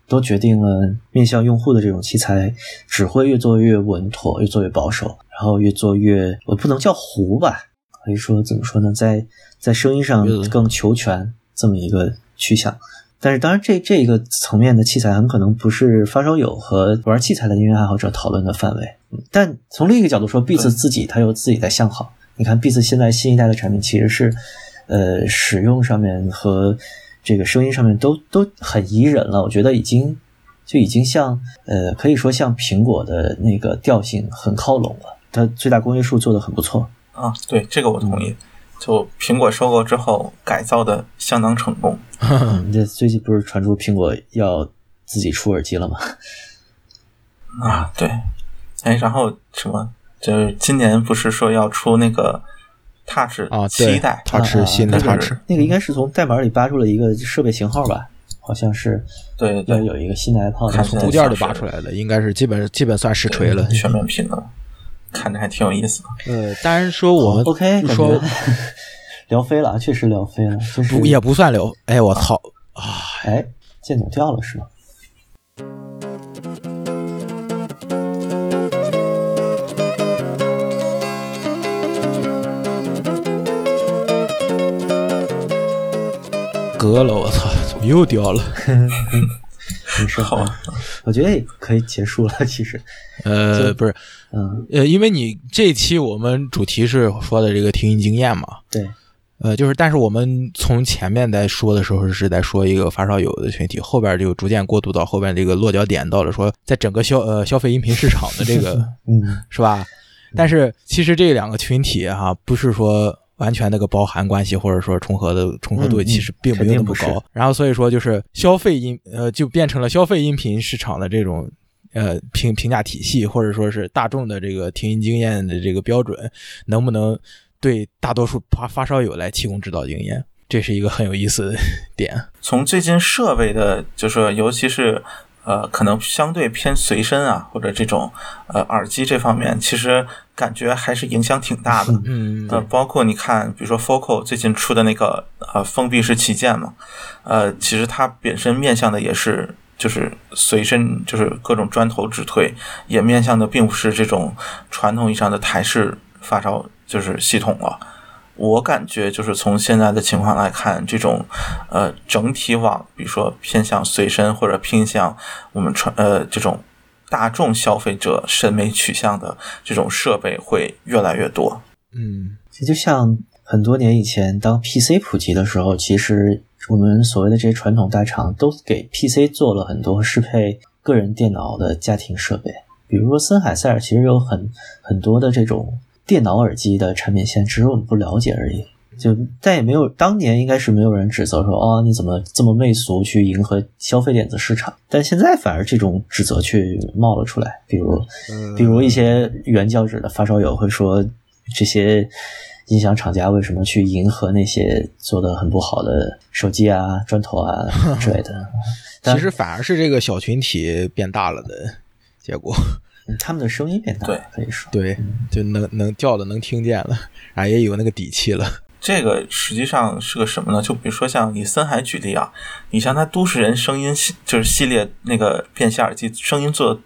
都决定了面向用户的这种器材只会越做越稳妥，越做越保守，然后越做越我不能叫糊吧，可以说怎么说呢，在在声音上更求全这么一个趋向。但是当然，这这个层面的器材很可能不是发烧友和玩器材的音乐爱好者讨论的范围。但从另一个角度说，Beats 自己它有自己在向好。你看，Beats 现在新一代的产品其实是，呃，使用上面和这个声音上面都都很宜人了。我觉得已经就已经像呃，可以说像苹果的那个调性很靠拢了。它最大公约数做的很不错啊，对这个我同意。就苹果收购之后改造的相当成功。这最近不是传出苹果要自己出耳机了吗？啊，对。哎，然后什么？就是今年不是说要出那个 Touch 啊，七代 Touch 新的 Touch，那个应该是从代码里扒出了一个设备型号吧？好像是，对，要有一个新的 iPad 从部件里扒出来的，应该是基本基本算实锤了，全面屏了，看着还挺有意思的。呃，当然说我们 OK，说 聊飞了，确实聊飞了，就是也不算聊。哎，我操啊！哎，剑总掉了是吗？割了，我操，怎么又掉了？没事，好，我觉得也可以结束了。其实，呃，不是，嗯，呃，因为你这期我们主题是说的这个听音经验嘛，对，呃，就是，但是我们从前面在说的时候是在说一个发烧友的群体，后边就逐渐过渡到后边这个落脚点，到了说在整个消呃消费音频市场的这个，嗯，是吧？但是其实这两个群体哈，不是说。完全那个包含关系或者说重合的重合度其实并没有那么高，然后所以说就是消费音呃就变成了消费音频市场的这种呃评评价体系或者说是大众的这个听音经验的这个标准能不能对大多数发发烧友来提供指导经验，这是一个很有意思的 点。从最近设备的，就是尤其是。呃，可能相对偏随身啊，或者这种呃耳机这方面，其实感觉还是影响挺大的。嗯，呃，包括你看，比如说 Focal 最近出的那个呃封闭式旗舰嘛，呃，其实它本身面向的也是就是随身，就是各种砖头直推，也面向的并不是这种传统意义上的台式发烧就是系统了。我感觉就是从现在的情况来看，这种，呃，整体往，比如说偏向随身或者偏向我们传，呃，这种大众消费者审美取向的这种设备会越来越多。嗯，这就像很多年以前，当 PC 普及的时候，其实我们所谓的这些传统大厂都给 PC 做了很多适配个人电脑的家庭设备，比如说森海塞尔，其实有很很多的这种。电脑耳机的产品线，只是我们不了解而已。就但也没有当年应该是没有人指责说，哦，你怎么这么媚俗去迎合消费电子市场？但现在反而这种指责却冒了出来。比如，比如一些原教旨的发烧友会说，这些音响厂家为什么去迎合那些做的很不好的手机啊、砖头啊 之类的？其实反而是这个小群体变大了的结果。他们的声音变大，对，可以说，对，就能能叫的能听见了，啊也有那个底气了。这个实际上是个什么呢？就比如说像以森海举例啊，你像他都市人声音系就是系列那个便携耳机，声音做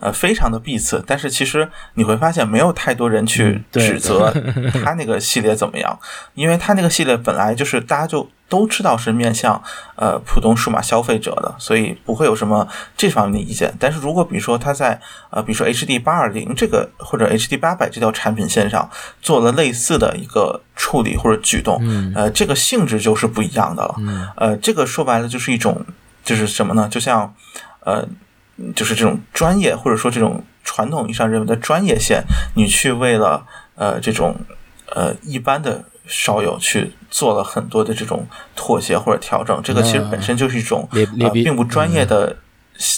呃非常的闭塞，但是其实你会发现没有太多人去指责 他那个系列怎么样，因为他那个系列本来就是大家就都知道是面向呃普通数码消费者的，所以不会有什么这方面的意见。但是如果比如说它在呃比如说 HD 八二零这个或者 HD 八百这条产品线上做了类似的一个处理或者举动，呃，这个性质就是不一样的了。呃，这个说白了就是一种就是什么呢？就像呃就是这种专业或者说这种传统意义上认为的专业线，你去为了呃这种呃一般的。少有去做了很多的这种妥协或者调整，这个其实本身就是一种呃并不专业的，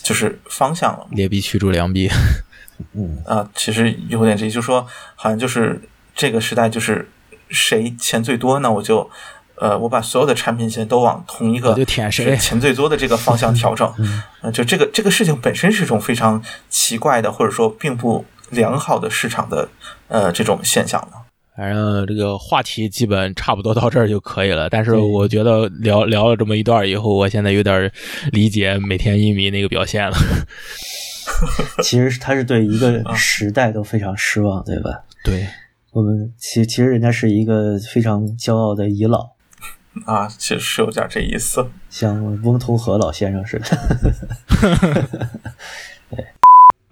就是方向了。劣币驱逐良币，嗯啊，其实有点这，就是说好像就是这个时代就是谁钱最多那？我就呃我把所有的产品线都往同一个就舔谁钱最多的这个方向调整。嗯，就这个这个事情本身是一种非常奇怪的，或者说并不良好的市场的呃这种现象了。反正这个话题基本差不多到这儿就可以了。但是我觉得聊聊了这么一段以后，我现在有点理解每天一米那个表现了。其实他是对一个时代都非常失望，对吧？对，我们其其实人家是一个非常骄傲的遗老啊，其实是有点这意思，像翁同龢老先生似的。对。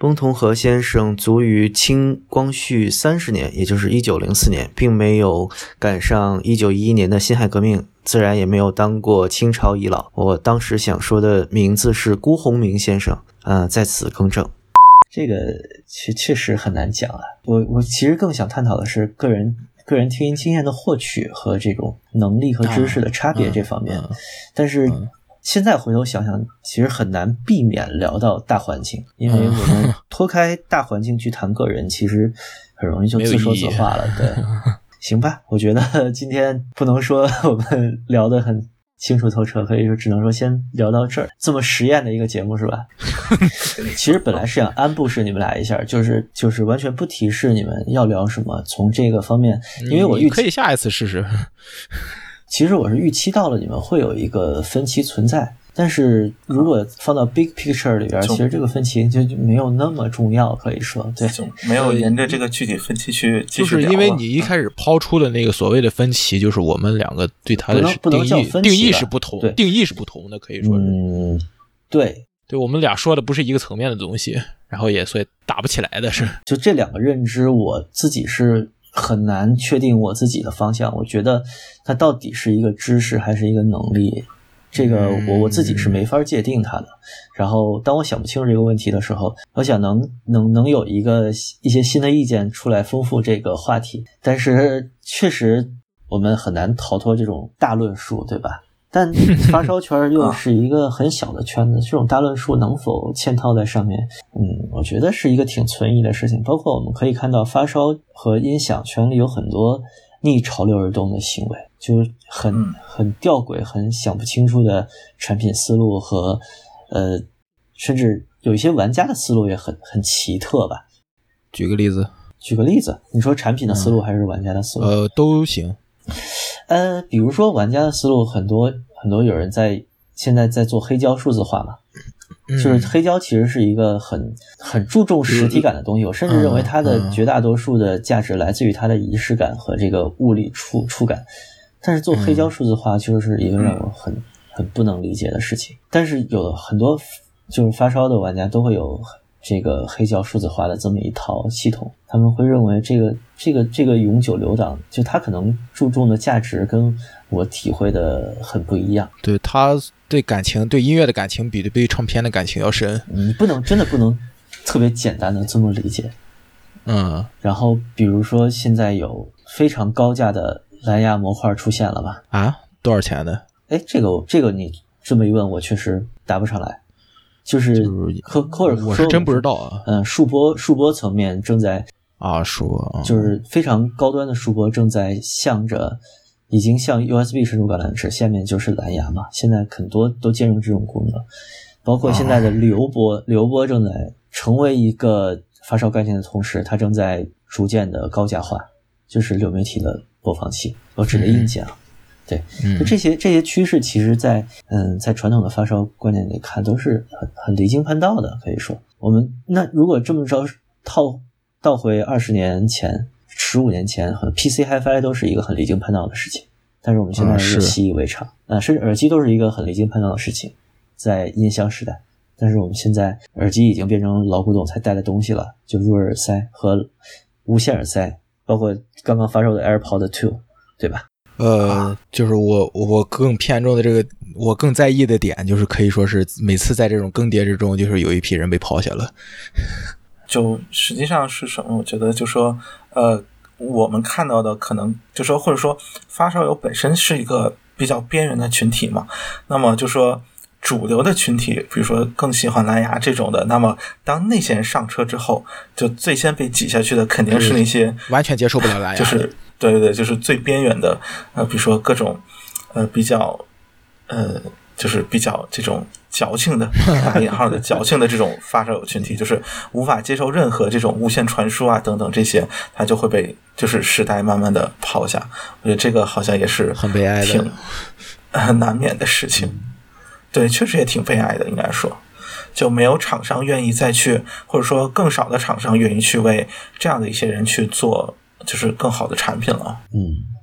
翁同龢先生卒于清光绪三十年，也就是一九零四年，并没有赶上一九一一年的辛亥革命，自然也没有当过清朝遗老。我当时想说的名字是辜鸿铭先生，啊，在此更正。这个确确实很难讲啊。我我其实更想探讨的是个人个人听音经验的获取和这种能力和知识的差别这方面，但是。现在回头想想，其实很难避免聊到大环境，因为我们脱开大环境去谈个人，其实很容易就自说自话了。对，行吧，我觉得今天不能说我们聊得很清楚透彻，可以说只能说先聊到这儿。这么实验的一个节目是吧？其实本来是想安布式你们俩一下，就是就是完全不提示你们要聊什么，从这个方面，因为我预可以下一次试试。其实我是预期到了你们会有一个分歧存在，但是如果放到 big picture 里边，其实这个分歧就没有那么重要，可以说对，没有沿着这个具体分歧去就是因为你一开始抛出的那个所谓的分歧，就是我们两个对它的定义定义是不同，定义是不同的，可以说是，嗯，对，对我们俩说的不是一个层面的东西，然后也所以打不起来的是，就这两个认知，我自己是。很难确定我自己的方向，我觉得它到底是一个知识还是一个能力，这个我我自己是没法界定它的。然后当我想不清楚这个问题的时候，我想能能能有一个一些新的意见出来丰富这个话题，但是确实我们很难逃脱这种大论述，对吧？但 发烧圈又是一个很小的圈子，这种大论述能否嵌套在上面？嗯，我觉得是一个挺存疑的事情。包括我们可以看到，发烧和音响圈里有很多逆潮流而动的行为，就很很吊诡、很想不清楚的产品思路和呃，甚至有一些玩家的思路也很很奇特吧。举个例子，举个例子，你说产品的思路还是玩家的思路？呃，都行。呃，比如说玩家的思路很多。很多有人在现在在做黑胶数字化嘛，就是黑胶其实是一个很很注重实体感的东西。我甚至认为它的绝大多数的价值来自于它的仪式感和这个物理触触感。但是做黑胶数字化就是一个让我很很不能理解的事情。但是有很多就是发烧的玩家都会有这个黑胶数字化的这么一套系统，他们会认为这个这个这个永久留档，就它可能注重的价值跟。我体会的很不一样，对他对感情、对音乐的感情，比对唱片的感情要深。你不能真的不能特别简单的这么理解。嗯，然后比如说现在有非常高价的蓝牙模块出现了吧？啊，多少钱的？哎，这个这个你这么一问，我确实答不上来。就是科科尔，我是真不知道啊。嗯，数波数波层面正在啊，数就是非常高端的数波正在向着。已经像 USB 深度橄榄枝，下面就是蓝牙嘛。现在很多都兼容这种功能，包括现在的流波，流波正在成为一个发烧概念的同时，它正在逐渐的高价化，就是流媒体的播放器，我指的硬件啊。对，就这些这些趋势，其实，在嗯，在传统的发烧观念里看，都是很很离经叛道的。可以说，我们那如果这么着套倒回二十年前。十五年前很 PC HiFi 都是一个很离经叛道的事情，但是我们现在啊是习以为常。啊，甚至耳机都是一个很离经叛道的事情，在音箱时代。但是我们现在耳机已经变成老古董才戴的东西了，就入耳塞和无线耳塞，包括刚刚发售的 AirPod Two，对吧？呃，就是我我更偏重的这个，我更在意的点就是可以说是每次在这种更迭之中，就是有一批人被抛下了。就实际上是什么？我觉得就说，呃，我们看到的可能就说，或者说发烧友本身是一个比较边缘的群体嘛，那么就说。主流的群体，比如说更喜欢蓝牙这种的，那么当那些人上车之后，就最先被挤下去的肯定是那些完全接受不了蓝牙，就是对对对，就是最边缘的，呃，比如说各种呃比较呃，就是比较这种矫情的打 引号的矫情的这种发烧友群体，就是无法接受任何这种无线传输啊等等这些，他就会被就是时代慢慢的抛下。我觉得这个好像也是很悲哀的，挺呃难免的事情。对，确实也挺悲哀的，应该说，就没有厂商愿意再去，或者说更少的厂商愿意去为这样的一些人去做，就是更好的产品了。嗯。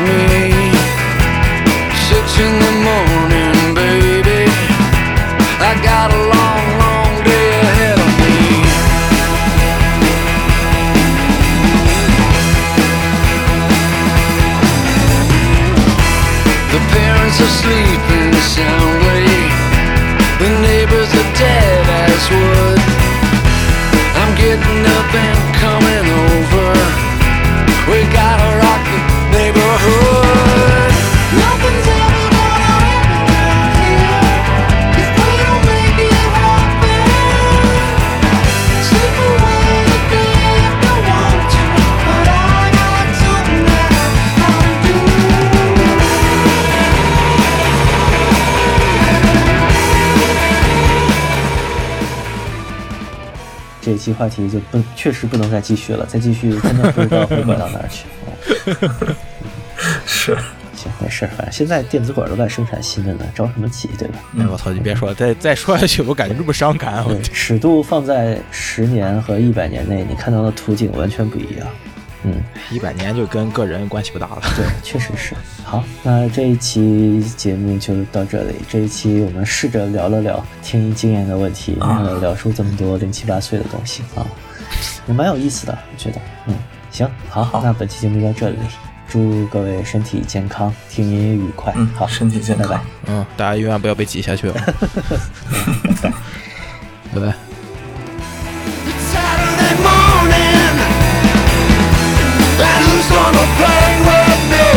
Me? Six in 期话题就不确实不能再继续了，再继续真的不知道会拐到哪儿去。哦是，行，没事儿，反正现在电子管都在生产新的呢，着什么急，对吧？哎，我操！你别说了，再再说下去，我感觉这么伤感。尺度放在十年和一百年内，你看到的图景完全不一样。嗯，一百年就跟个人关系不大了。对，确实是。好，那这一期节目就到这里。这一期我们试着聊了聊听音经验的问题，然后聊出这么多零七八碎的东西啊，也蛮有意思的，我觉得。嗯，行，好，好那本期节目就到这里，祝各位身体健康，听音愉快。嗯，好，身体健康拜拜。嗯，大家永远不要被挤下去。拜拜。wanna play with me?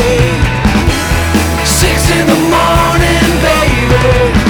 Six in the morning, baby.